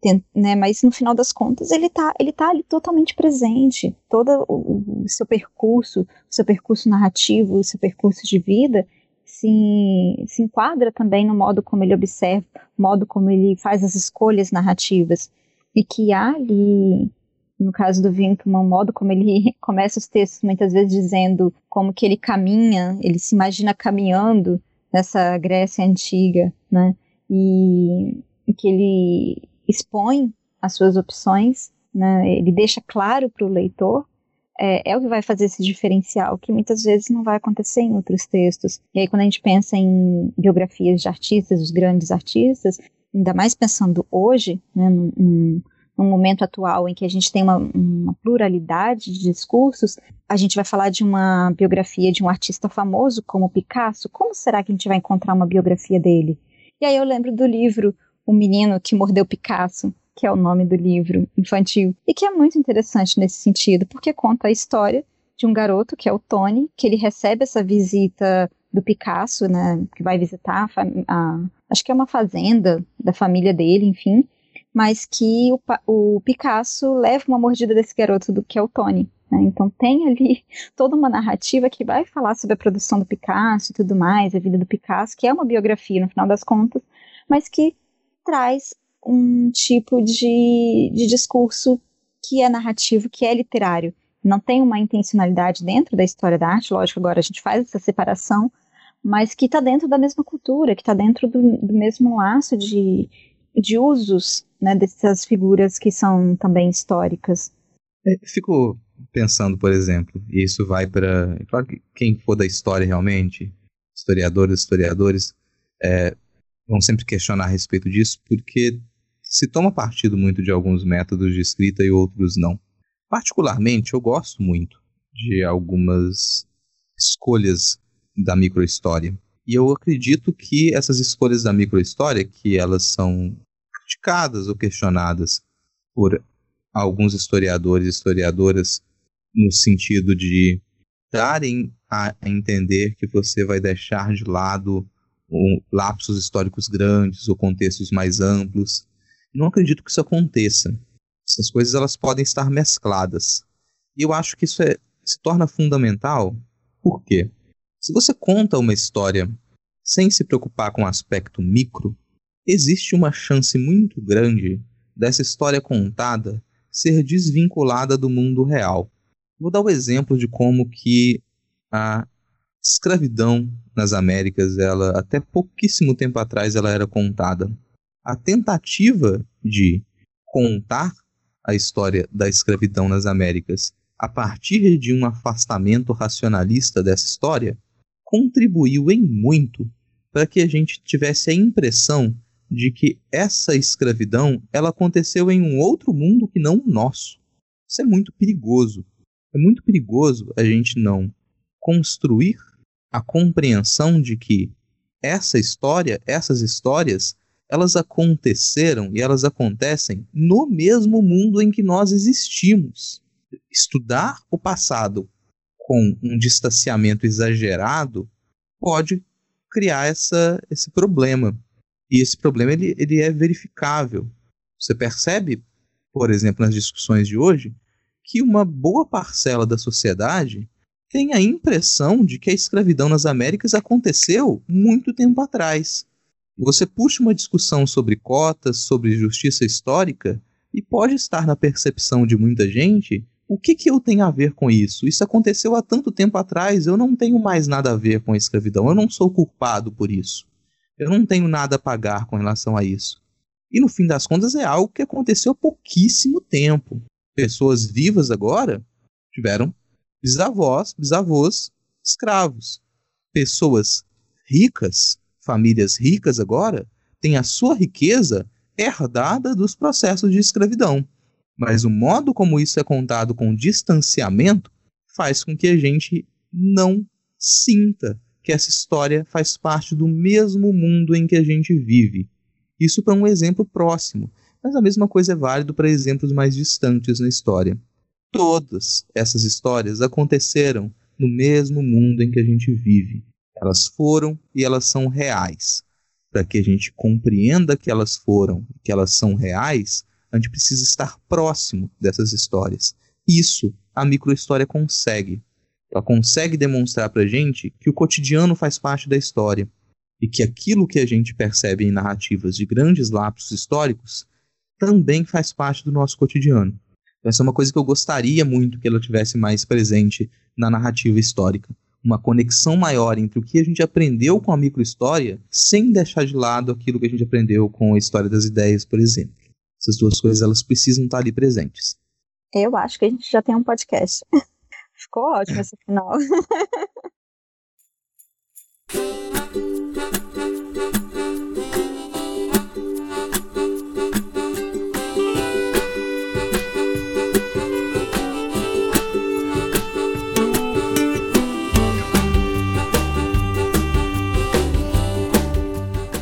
[SPEAKER 2] tem, né, mas no final das contas ele está ele tá ali totalmente presente. Todo o, o seu percurso, o seu percurso narrativo, o seu percurso de vida se, se enquadra também no modo como ele observa, modo como ele faz as escolhas narrativas. E que há ali, no caso do Winkman, o modo como ele começa os textos muitas vezes dizendo como que ele caminha, ele se imagina caminhando nessa Grécia antiga, né? E que ele expõe as suas opções, né? Ele deixa claro para o leitor é, é, o que vai fazer esse diferencial, que muitas vezes não vai acontecer em outros textos. E aí, quando a gente pensa em biografias de artistas, os grandes artistas, ainda mais pensando hoje, né, num, num momento atual em que a gente tem uma, uma, pluralidade de discursos, a gente vai falar de uma biografia de um artista famoso como Picasso. Como será que a gente vai encontrar uma biografia dele? E aí eu lembro do livro O Menino que Mordeu Picasso, que é o nome do livro infantil, e que é muito interessante nesse sentido, porque conta a história de um garoto, que é o Tony, que ele recebe essa visita do Picasso, né, que vai visitar a, a, acho que é uma fazenda da família dele, enfim, mas que o, o Picasso leva uma mordida desse garoto, do que é o Tony. Né? Então tem ali toda uma narrativa que vai falar sobre a produção do Picasso e tudo mais, a vida do Picasso, que é uma biografia no final das contas, mas que traz um tipo de, de discurso que é narrativo, que é literário. Não tem uma intencionalidade dentro da história da arte, lógico, agora a gente faz essa separação, mas que está dentro da mesma cultura, que está dentro do, do, mesmo laço de, de usos né, dessas figuras que são também históricas.
[SPEAKER 1] É, fico pensando, por exemplo, e isso vai para. É claro que quem for da história realmente, historiadores, historiadores, é, vão sempre questionar a respeito disso, porque se toma partido muito de alguns métodos de escrita e outros não. Particularmente, eu gosto muito de algumas escolhas da microhistória. E eu acredito que essas escolhas da microhistória, que elas são criticadas ou questionadas por alguns historiadores e historiadoras no sentido de darem a entender que você vai deixar de lado um, lapsos históricos grandes ou contextos mais amplos não acredito que isso aconteça. Essas coisas elas podem estar mescladas. E eu acho que isso é, se torna fundamental. Por quê? Se você conta uma história sem se preocupar com o aspecto micro, existe uma chance muito grande dessa história contada ser desvinculada do mundo real. Vou dar o exemplo de como que a escravidão nas Américas, ela até pouquíssimo tempo atrás ela era contada a tentativa de contar a história da escravidão nas Américas a partir de um afastamento racionalista dessa história contribuiu em muito para que a gente tivesse a impressão de que essa escravidão ela aconteceu em um outro mundo que não o nosso. Isso é muito perigoso. É muito perigoso a gente não construir a compreensão de que essa história, essas histórias, elas aconteceram e elas acontecem no mesmo mundo em que nós existimos. Estudar o passado com um distanciamento exagerado pode criar essa, esse problema. E esse problema ele, ele é verificável. Você percebe, por exemplo, nas discussões de hoje, que uma boa parcela da sociedade tem a impressão de que a escravidão nas Américas aconteceu muito tempo atrás. Você puxa uma discussão sobre cotas, sobre justiça histórica, e pode estar na percepção de muita gente o que, que eu tenho a ver com isso? Isso aconteceu há tanto tempo atrás, eu não tenho mais nada a ver com a escravidão, eu não sou culpado por isso. Eu não tenho nada a pagar com relação a isso. E no fim das contas é algo que aconteceu há pouquíssimo tempo. Pessoas vivas agora tiveram bisavós, bisavôs escravos. Pessoas ricas famílias ricas agora têm a sua riqueza herdada dos processos de escravidão. Mas o modo como isso é contado com distanciamento faz com que a gente não sinta que essa história faz parte do mesmo mundo em que a gente vive. Isso para um exemplo próximo, mas a mesma coisa é válido para exemplos mais distantes na história. Todas essas histórias aconteceram no mesmo mundo em que a gente vive. Elas foram e elas são reais. Para que a gente compreenda que elas foram, que elas são reais, a gente precisa estar próximo dessas histórias. Isso a microhistória consegue. Ela consegue demonstrar para gente que o cotidiano faz parte da história e que aquilo que a gente percebe em narrativas de grandes lapsos históricos também faz parte do nosso cotidiano. Essa é uma coisa que eu gostaria muito que ela tivesse mais presente na narrativa histórica uma conexão maior entre o que a gente aprendeu com a microhistória, sem deixar de lado aquilo que a gente aprendeu com a história das ideias, por exemplo. Essas duas coisas elas precisam estar ali presentes.
[SPEAKER 2] Eu acho que a gente já tem um podcast. Ficou ótimo esse final.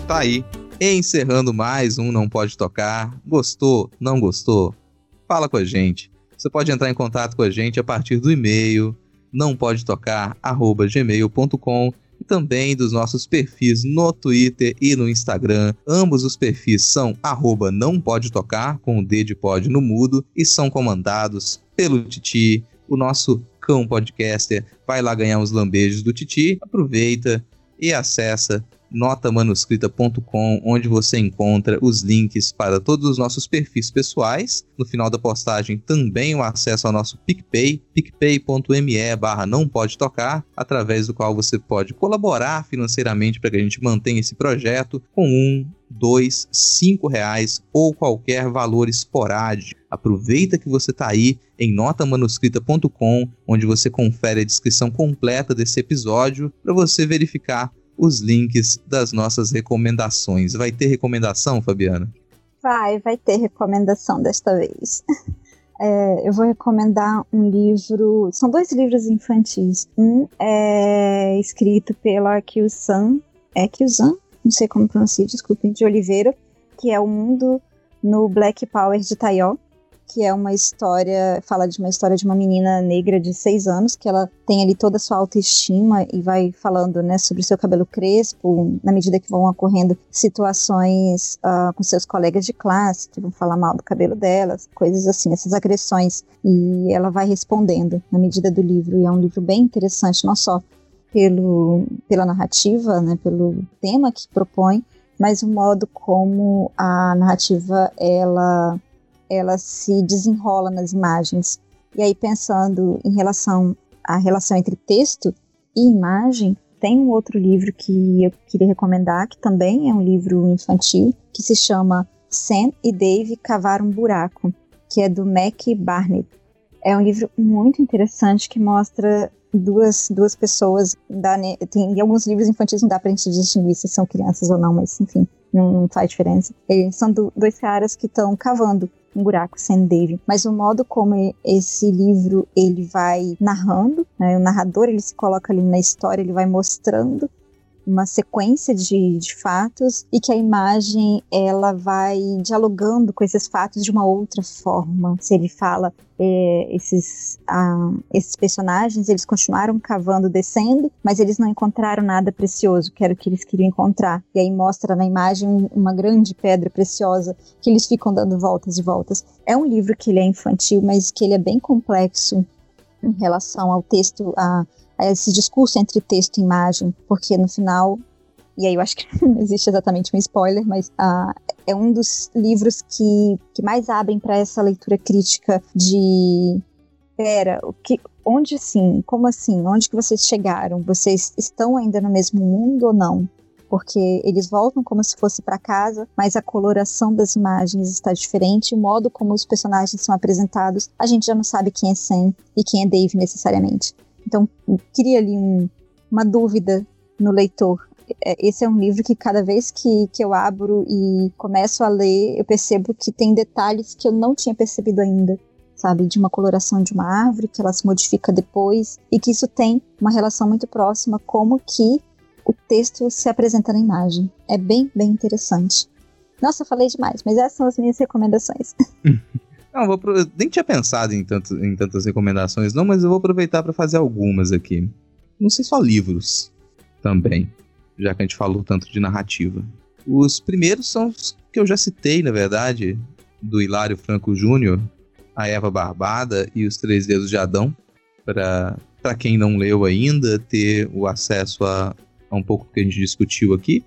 [SPEAKER 1] Tá aí, encerrando mais um Não Pode Tocar. Gostou? Não gostou? Fala com a gente. Você pode entrar em contato com a gente a partir do e-mail não pode tocar gmail.com e também dos nossos perfis no Twitter e no Instagram. Ambos os perfis são arroba não pode tocar, com o D de pod no mudo, e são comandados pelo Titi, o nosso cão podcaster. Vai lá ganhar uns lambejos do Titi, aproveita e acessa notamanuscrita.com, onde você encontra os links para todos os nossos perfis pessoais. No final da postagem também o acesso ao nosso PicPay, picpay.me barra não pode tocar, através do qual você pode colaborar financeiramente para que a gente mantenha esse projeto com um, dois, cinco reais ou qualquer valor esporádico. Aproveita que você está aí em notamanuscrita.com, onde você confere a descrição completa desse episódio para você verificar os links das nossas recomendações. Vai ter recomendação, Fabiana?
[SPEAKER 2] Vai, vai ter recomendação desta vez. É, eu vou recomendar um livro. São dois livros infantis. Um é escrito pela Kyusan. É Kyusan? Não sei como pronunciar, desculpem, de Oliveira, que é o mundo no Black Power de Taiyo que é uma história, fala de uma história de uma menina negra de seis anos, que ela tem ali toda a sua autoestima e vai falando, né, sobre seu cabelo crespo, na medida que vão ocorrendo situações uh, com seus colegas de classe, que vão falar mal do cabelo delas, coisas assim, essas agressões. E ela vai respondendo na medida do livro, e é um livro bem interessante, não só pelo, pela narrativa, né, pelo tema que propõe, mas o modo como a narrativa ela ela se desenrola nas imagens. E aí, pensando em relação à relação entre texto e imagem, tem um outro livro que eu queria recomendar, que também é um livro infantil, que se chama Sam e Dave Cavaram um Buraco, que é do Mac Barnett. É um livro muito interessante que mostra duas, duas pessoas. Da, tem, em alguns livros infantis não dá pra gente distinguir se são crianças ou não, mas enfim, não, não faz diferença. Eles são do, dois caras que estão cavando um buraco sem Dave. Mas o modo como esse livro ele vai narrando, né, o narrador ele se coloca ali na história, ele vai mostrando uma sequência de, de fatos e que a imagem ela vai dialogando com esses fatos de uma outra forma. Se ele fala é, esses, ah, esses personagens eles continuaram cavando, descendo, mas eles não encontraram nada precioso, que era o que eles queriam encontrar. E aí mostra na imagem uma grande pedra preciosa que eles ficam dando voltas e voltas. É um livro que ele é infantil, mas que ele é bem complexo em relação ao texto, a esse discurso entre texto e imagem, porque no final, e aí eu acho que não existe exatamente um spoiler, mas uh, é um dos livros que, que mais abrem para essa leitura crítica de pera, o que, onde assim, como assim, onde que vocês chegaram? Vocês estão ainda no mesmo mundo ou não? Porque eles voltam como se fosse para casa, mas a coloração das imagens está diferente, o modo como os personagens são apresentados, a gente já não sabe quem é Sam e quem é Dave necessariamente. Então, cria ali um, uma dúvida no leitor. É, esse é um livro que cada vez que, que eu abro e começo a ler, eu percebo que tem detalhes que eu não tinha percebido ainda, sabe? De uma coloração de uma árvore, que ela se modifica depois, e que isso tem uma relação muito próxima, como que o texto se apresenta na imagem. É bem, bem interessante. Nossa, falei demais, mas essas são as minhas recomendações.
[SPEAKER 1] Não, vou, nem tinha pensado em, tanto, em tantas recomendações, não, mas eu vou aproveitar para fazer algumas aqui. Não sei só livros também, já que a gente falou tanto de narrativa. Os primeiros são os que eu já citei, na verdade, do Hilário Franco Júnior, A Eva Barbada e Os Três Dedos de Adão, para quem não leu ainda, ter o acesso a, a um pouco que a gente discutiu aqui.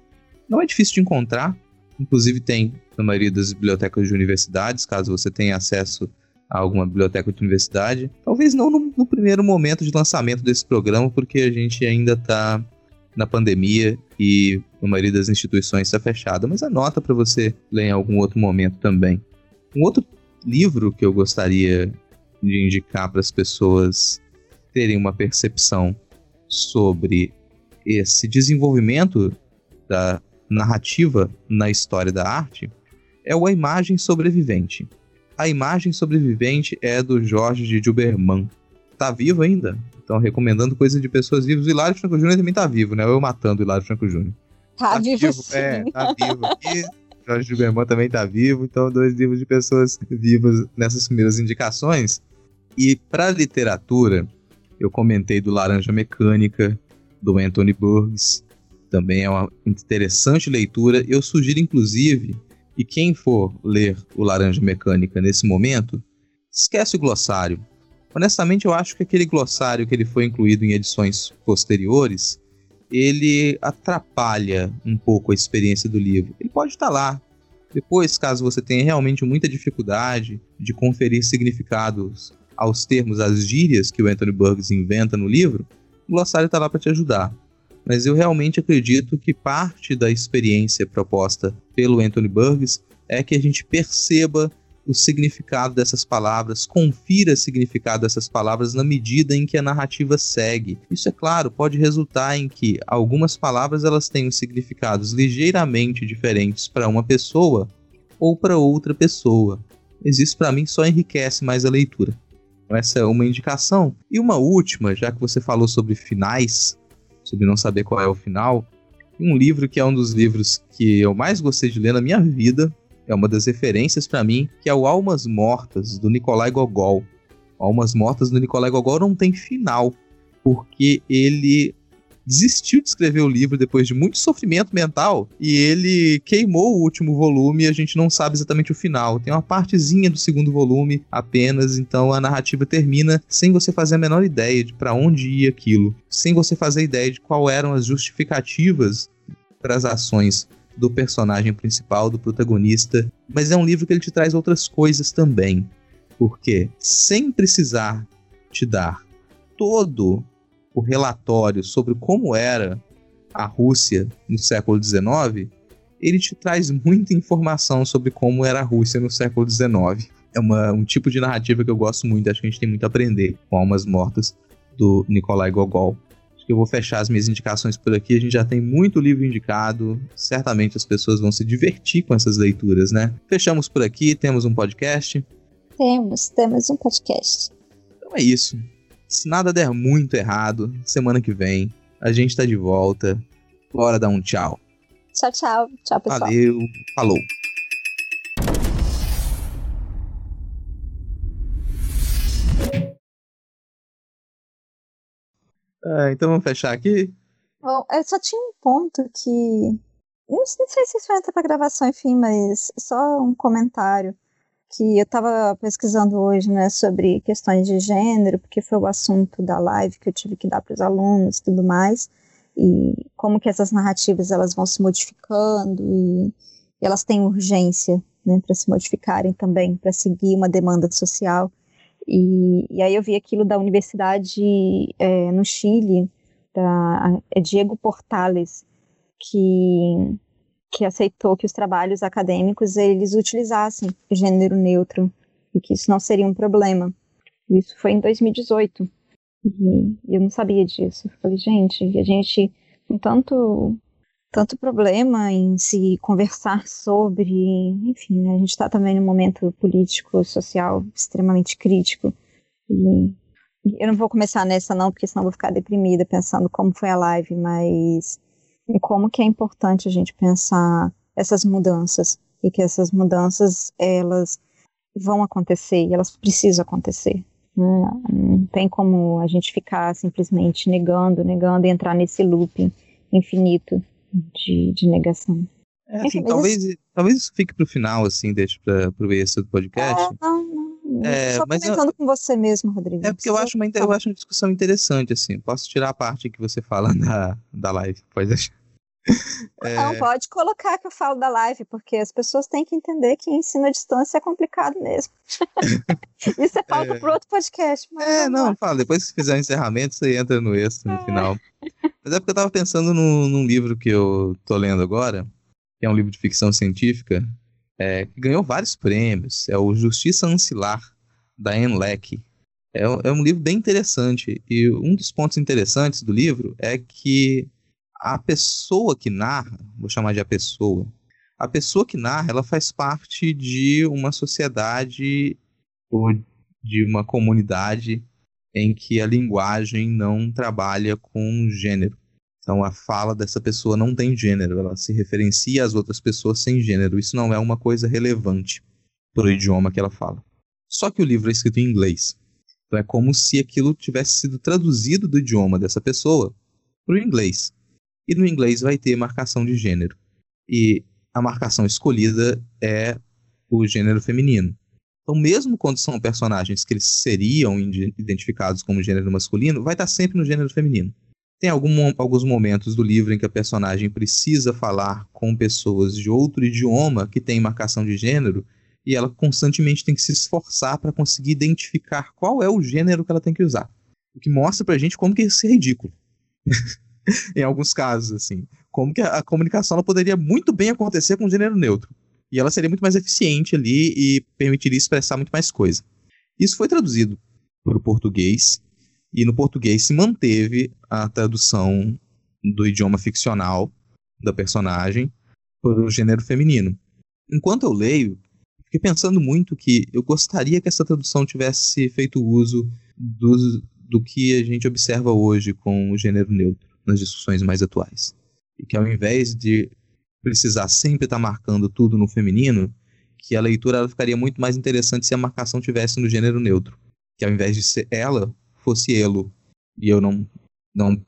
[SPEAKER 1] Não é difícil de encontrar, inclusive tem na maioria das bibliotecas de universidades, caso você tenha acesso a alguma biblioteca de universidade. Talvez não no, no primeiro momento de lançamento desse programa, porque a gente ainda está na pandemia e a maioria das instituições está fechada, mas anota para você ler em algum outro momento também. Um outro livro que eu gostaria de indicar para as pessoas terem uma percepção sobre esse desenvolvimento da narrativa na história da arte é o A Imagem Sobrevivente. A Imagem Sobrevivente é do Jorge de Gilberman. Tá vivo ainda? Então, recomendando coisa de pessoas vivas. O Hilário Franco Júnior também tá vivo, né? Eu matando o Hilário Franco Júnior.
[SPEAKER 2] Tá, tá vivo, vivo
[SPEAKER 1] É, tá vivo. E Jorge Gilberman também tá vivo. Então, dois livros de pessoas vivas nessas primeiras indicações. E para literatura, eu comentei do Laranja Mecânica, do Anthony Burgess. Também é uma interessante leitura. Eu sugiro, inclusive, que quem for ler o Laranja Mecânica nesse momento, esquece o glossário. Honestamente, eu acho que aquele glossário que ele foi incluído em edições posteriores, ele atrapalha um pouco a experiência do livro. Ele pode estar lá. Depois, caso você tenha realmente muita dificuldade de conferir significados aos termos, às gírias que o Anthony Burgess inventa no livro, o glossário está lá para te ajudar. Mas eu realmente acredito que parte da experiência proposta pelo Anthony Burgess é que a gente perceba o significado dessas palavras, confira o significado dessas palavras na medida em que a narrativa segue. Isso é claro, pode resultar em que algumas palavras elas tenham significados ligeiramente diferentes para uma pessoa ou para outra pessoa. Mas isso para mim só enriquece mais a leitura. Essa é uma indicação. E uma última, já que você falou sobre finais, sobre não saber qual é o final, um livro que é um dos livros que eu mais gostei de ler na minha vida, é uma das referências para mim, que é o Almas Mortas, do Nikolai Gogol. Almas Mortas do Nikolai Gogol não tem final, porque ele desistiu de escrever o livro depois de muito sofrimento mental e ele queimou o último volume e a gente não sabe exatamente o final. Tem uma partezinha do segundo volume apenas, então a narrativa termina sem você fazer a menor ideia de para onde ia aquilo, sem você fazer ideia de qual eram as justificativas para as ações do personagem principal, do protagonista, mas é um livro que ele te traz outras coisas também. Porque sem precisar te dar todo o relatório sobre como era a Rússia no século XIX, ele te traz muita informação sobre como era a Rússia no século XIX. É uma, um tipo de narrativa que eu gosto muito, acho que a gente tem muito a aprender com Almas Mortas, do Nikolai Gogol que eu vou fechar as minhas indicações por aqui. A gente já tem muito livro indicado. Certamente as pessoas vão se divertir com essas leituras, né? Fechamos por aqui, temos um podcast.
[SPEAKER 2] Temos, temos um podcast.
[SPEAKER 1] Então é isso. Se nada der muito errado, semana que vem a gente tá de volta. Bora dar um tchau.
[SPEAKER 2] Tchau, tchau. Tchau, pessoal.
[SPEAKER 1] Valeu. Falou. Ah, então vamos fechar aqui?
[SPEAKER 2] Bom, eu só tinha um ponto que. Não sei se isso vai entrar pra gravação, enfim, mas só um comentário. Que eu estava pesquisando hoje, né, sobre questões de gênero, porque foi o assunto da live que eu tive que dar para os alunos e tudo mais, e como que essas narrativas elas vão se modificando e, e elas têm urgência, né, para se modificarem também, para seguir uma demanda social. E, e aí eu vi aquilo da universidade é, no Chile, da é Diego Portales, que, que aceitou que os trabalhos acadêmicos eles utilizassem gênero neutro e que isso não seria um problema. Isso foi em 2018. E eu não sabia disso. Eu falei, gente, a gente com tanto tanto problema em se conversar sobre, enfim, né, a gente está também num momento político, social extremamente crítico. E eu não vou começar nessa não, porque senão vou ficar deprimida pensando como foi a live, mas como que é importante a gente pensar essas mudanças e que essas mudanças elas vão acontecer e elas precisam acontecer. Né? Não tem como a gente ficar simplesmente negando, negando e entrar nesse looping infinito de, de negação.
[SPEAKER 1] É, assim, talvez, isso... talvez isso fique pro final, assim, deixe para o esse do podcast.
[SPEAKER 2] É, não, não. É, Só mas comentando eu, com você mesmo, Rodrigo.
[SPEAKER 1] É porque eu acho, uma, eu acho uma discussão interessante, assim. Posso tirar a parte que você fala da, da live, pode deixar.
[SPEAKER 2] É... Não, pode colocar que eu falo da live, porque as pessoas têm que entender que ensino à distância é complicado mesmo. Isso é pauta é... para outro podcast.
[SPEAKER 1] é, não, fala. Depois que fizer o encerramento, você entra no extra no é. final. Mas é porque eu tava pensando no, num livro que eu tô lendo agora, que é um livro de ficção científica, é, que ganhou vários prêmios. É o Justiça Ancilar, da Anne Leckie. É, é um livro bem interessante. E um dos pontos interessantes do livro é que a pessoa que narra, vou chamar de a pessoa, a pessoa que narra, ela faz parte de uma sociedade ou de uma comunidade em que a linguagem não trabalha com gênero. Então a fala dessa pessoa não tem gênero, ela se referencia às outras pessoas sem gênero. Isso não é uma coisa relevante para o idioma que ela fala. Só que o livro é escrito em inglês. Então é como se aquilo tivesse sido traduzido do idioma dessa pessoa para o inglês. E no inglês vai ter marcação de gênero. E a marcação escolhida é o gênero feminino. Então, mesmo quando são personagens que eles seriam identificados como gênero masculino, vai estar sempre no gênero feminino. Tem algum, alguns momentos do livro em que a personagem precisa falar com pessoas de outro idioma que tem marcação de gênero e ela constantemente tem que se esforçar para conseguir identificar qual é o gênero que ela tem que usar. O que mostra pra gente como que isso é ridículo. em alguns casos, assim. Como que a, comunicação poderia muito bem acontecer com gênero neutro. E ela seria muito mais eficiente ali e permitiria expressar muito mais coisa. Isso foi traduzido para o português, e no português se manteve a tradução do idioma ficcional da personagem para o gênero feminino. Enquanto eu leio, fiquei pensando muito que eu gostaria que essa tradução tivesse feito uso do que a gente observa hoje com o gênero neutro nas discussões mais atuais. E que ao invés de precisar sempre estar tá marcando tudo no feminino, que a leitura ficaria muito mais interessante se a marcação tivesse no gênero neutro. Que ao invés de ser ela, fosse elo. E eu não, não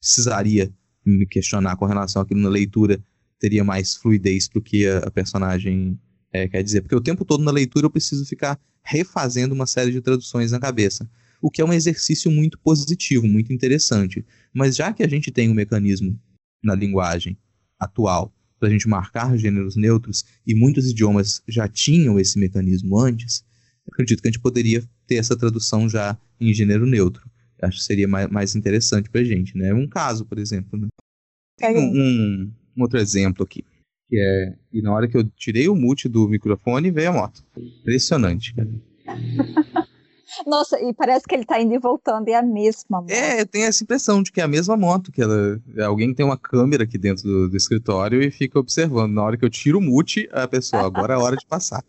[SPEAKER 1] precisaria me questionar com relação àquilo na leitura, teria mais fluidez do que a, a personagem é, quer dizer. Porque o tempo todo na leitura eu preciso ficar refazendo uma série de traduções na cabeça o que é um exercício muito positivo, muito interessante. Mas já que a gente tem um mecanismo na linguagem atual para a gente marcar gêneros neutros e muitos idiomas já tinham esse mecanismo antes, acredito que a gente poderia ter essa tradução já em gênero neutro. Acho que seria mais, mais interessante para a gente, né? Um caso, por exemplo, né? Tem um, um, um, outro exemplo aqui, que é e na hora que eu tirei o mute do microfone veio a moto. Impressionante, cara.
[SPEAKER 2] Nossa, e parece que ele tá indo e voltando, é a mesma moto.
[SPEAKER 1] É, eu tenho essa impressão de que é a mesma moto, que ela, alguém tem uma câmera aqui dentro do, do escritório e fica observando. Na hora que eu tiro o mute, a pessoa, agora é hora de passar.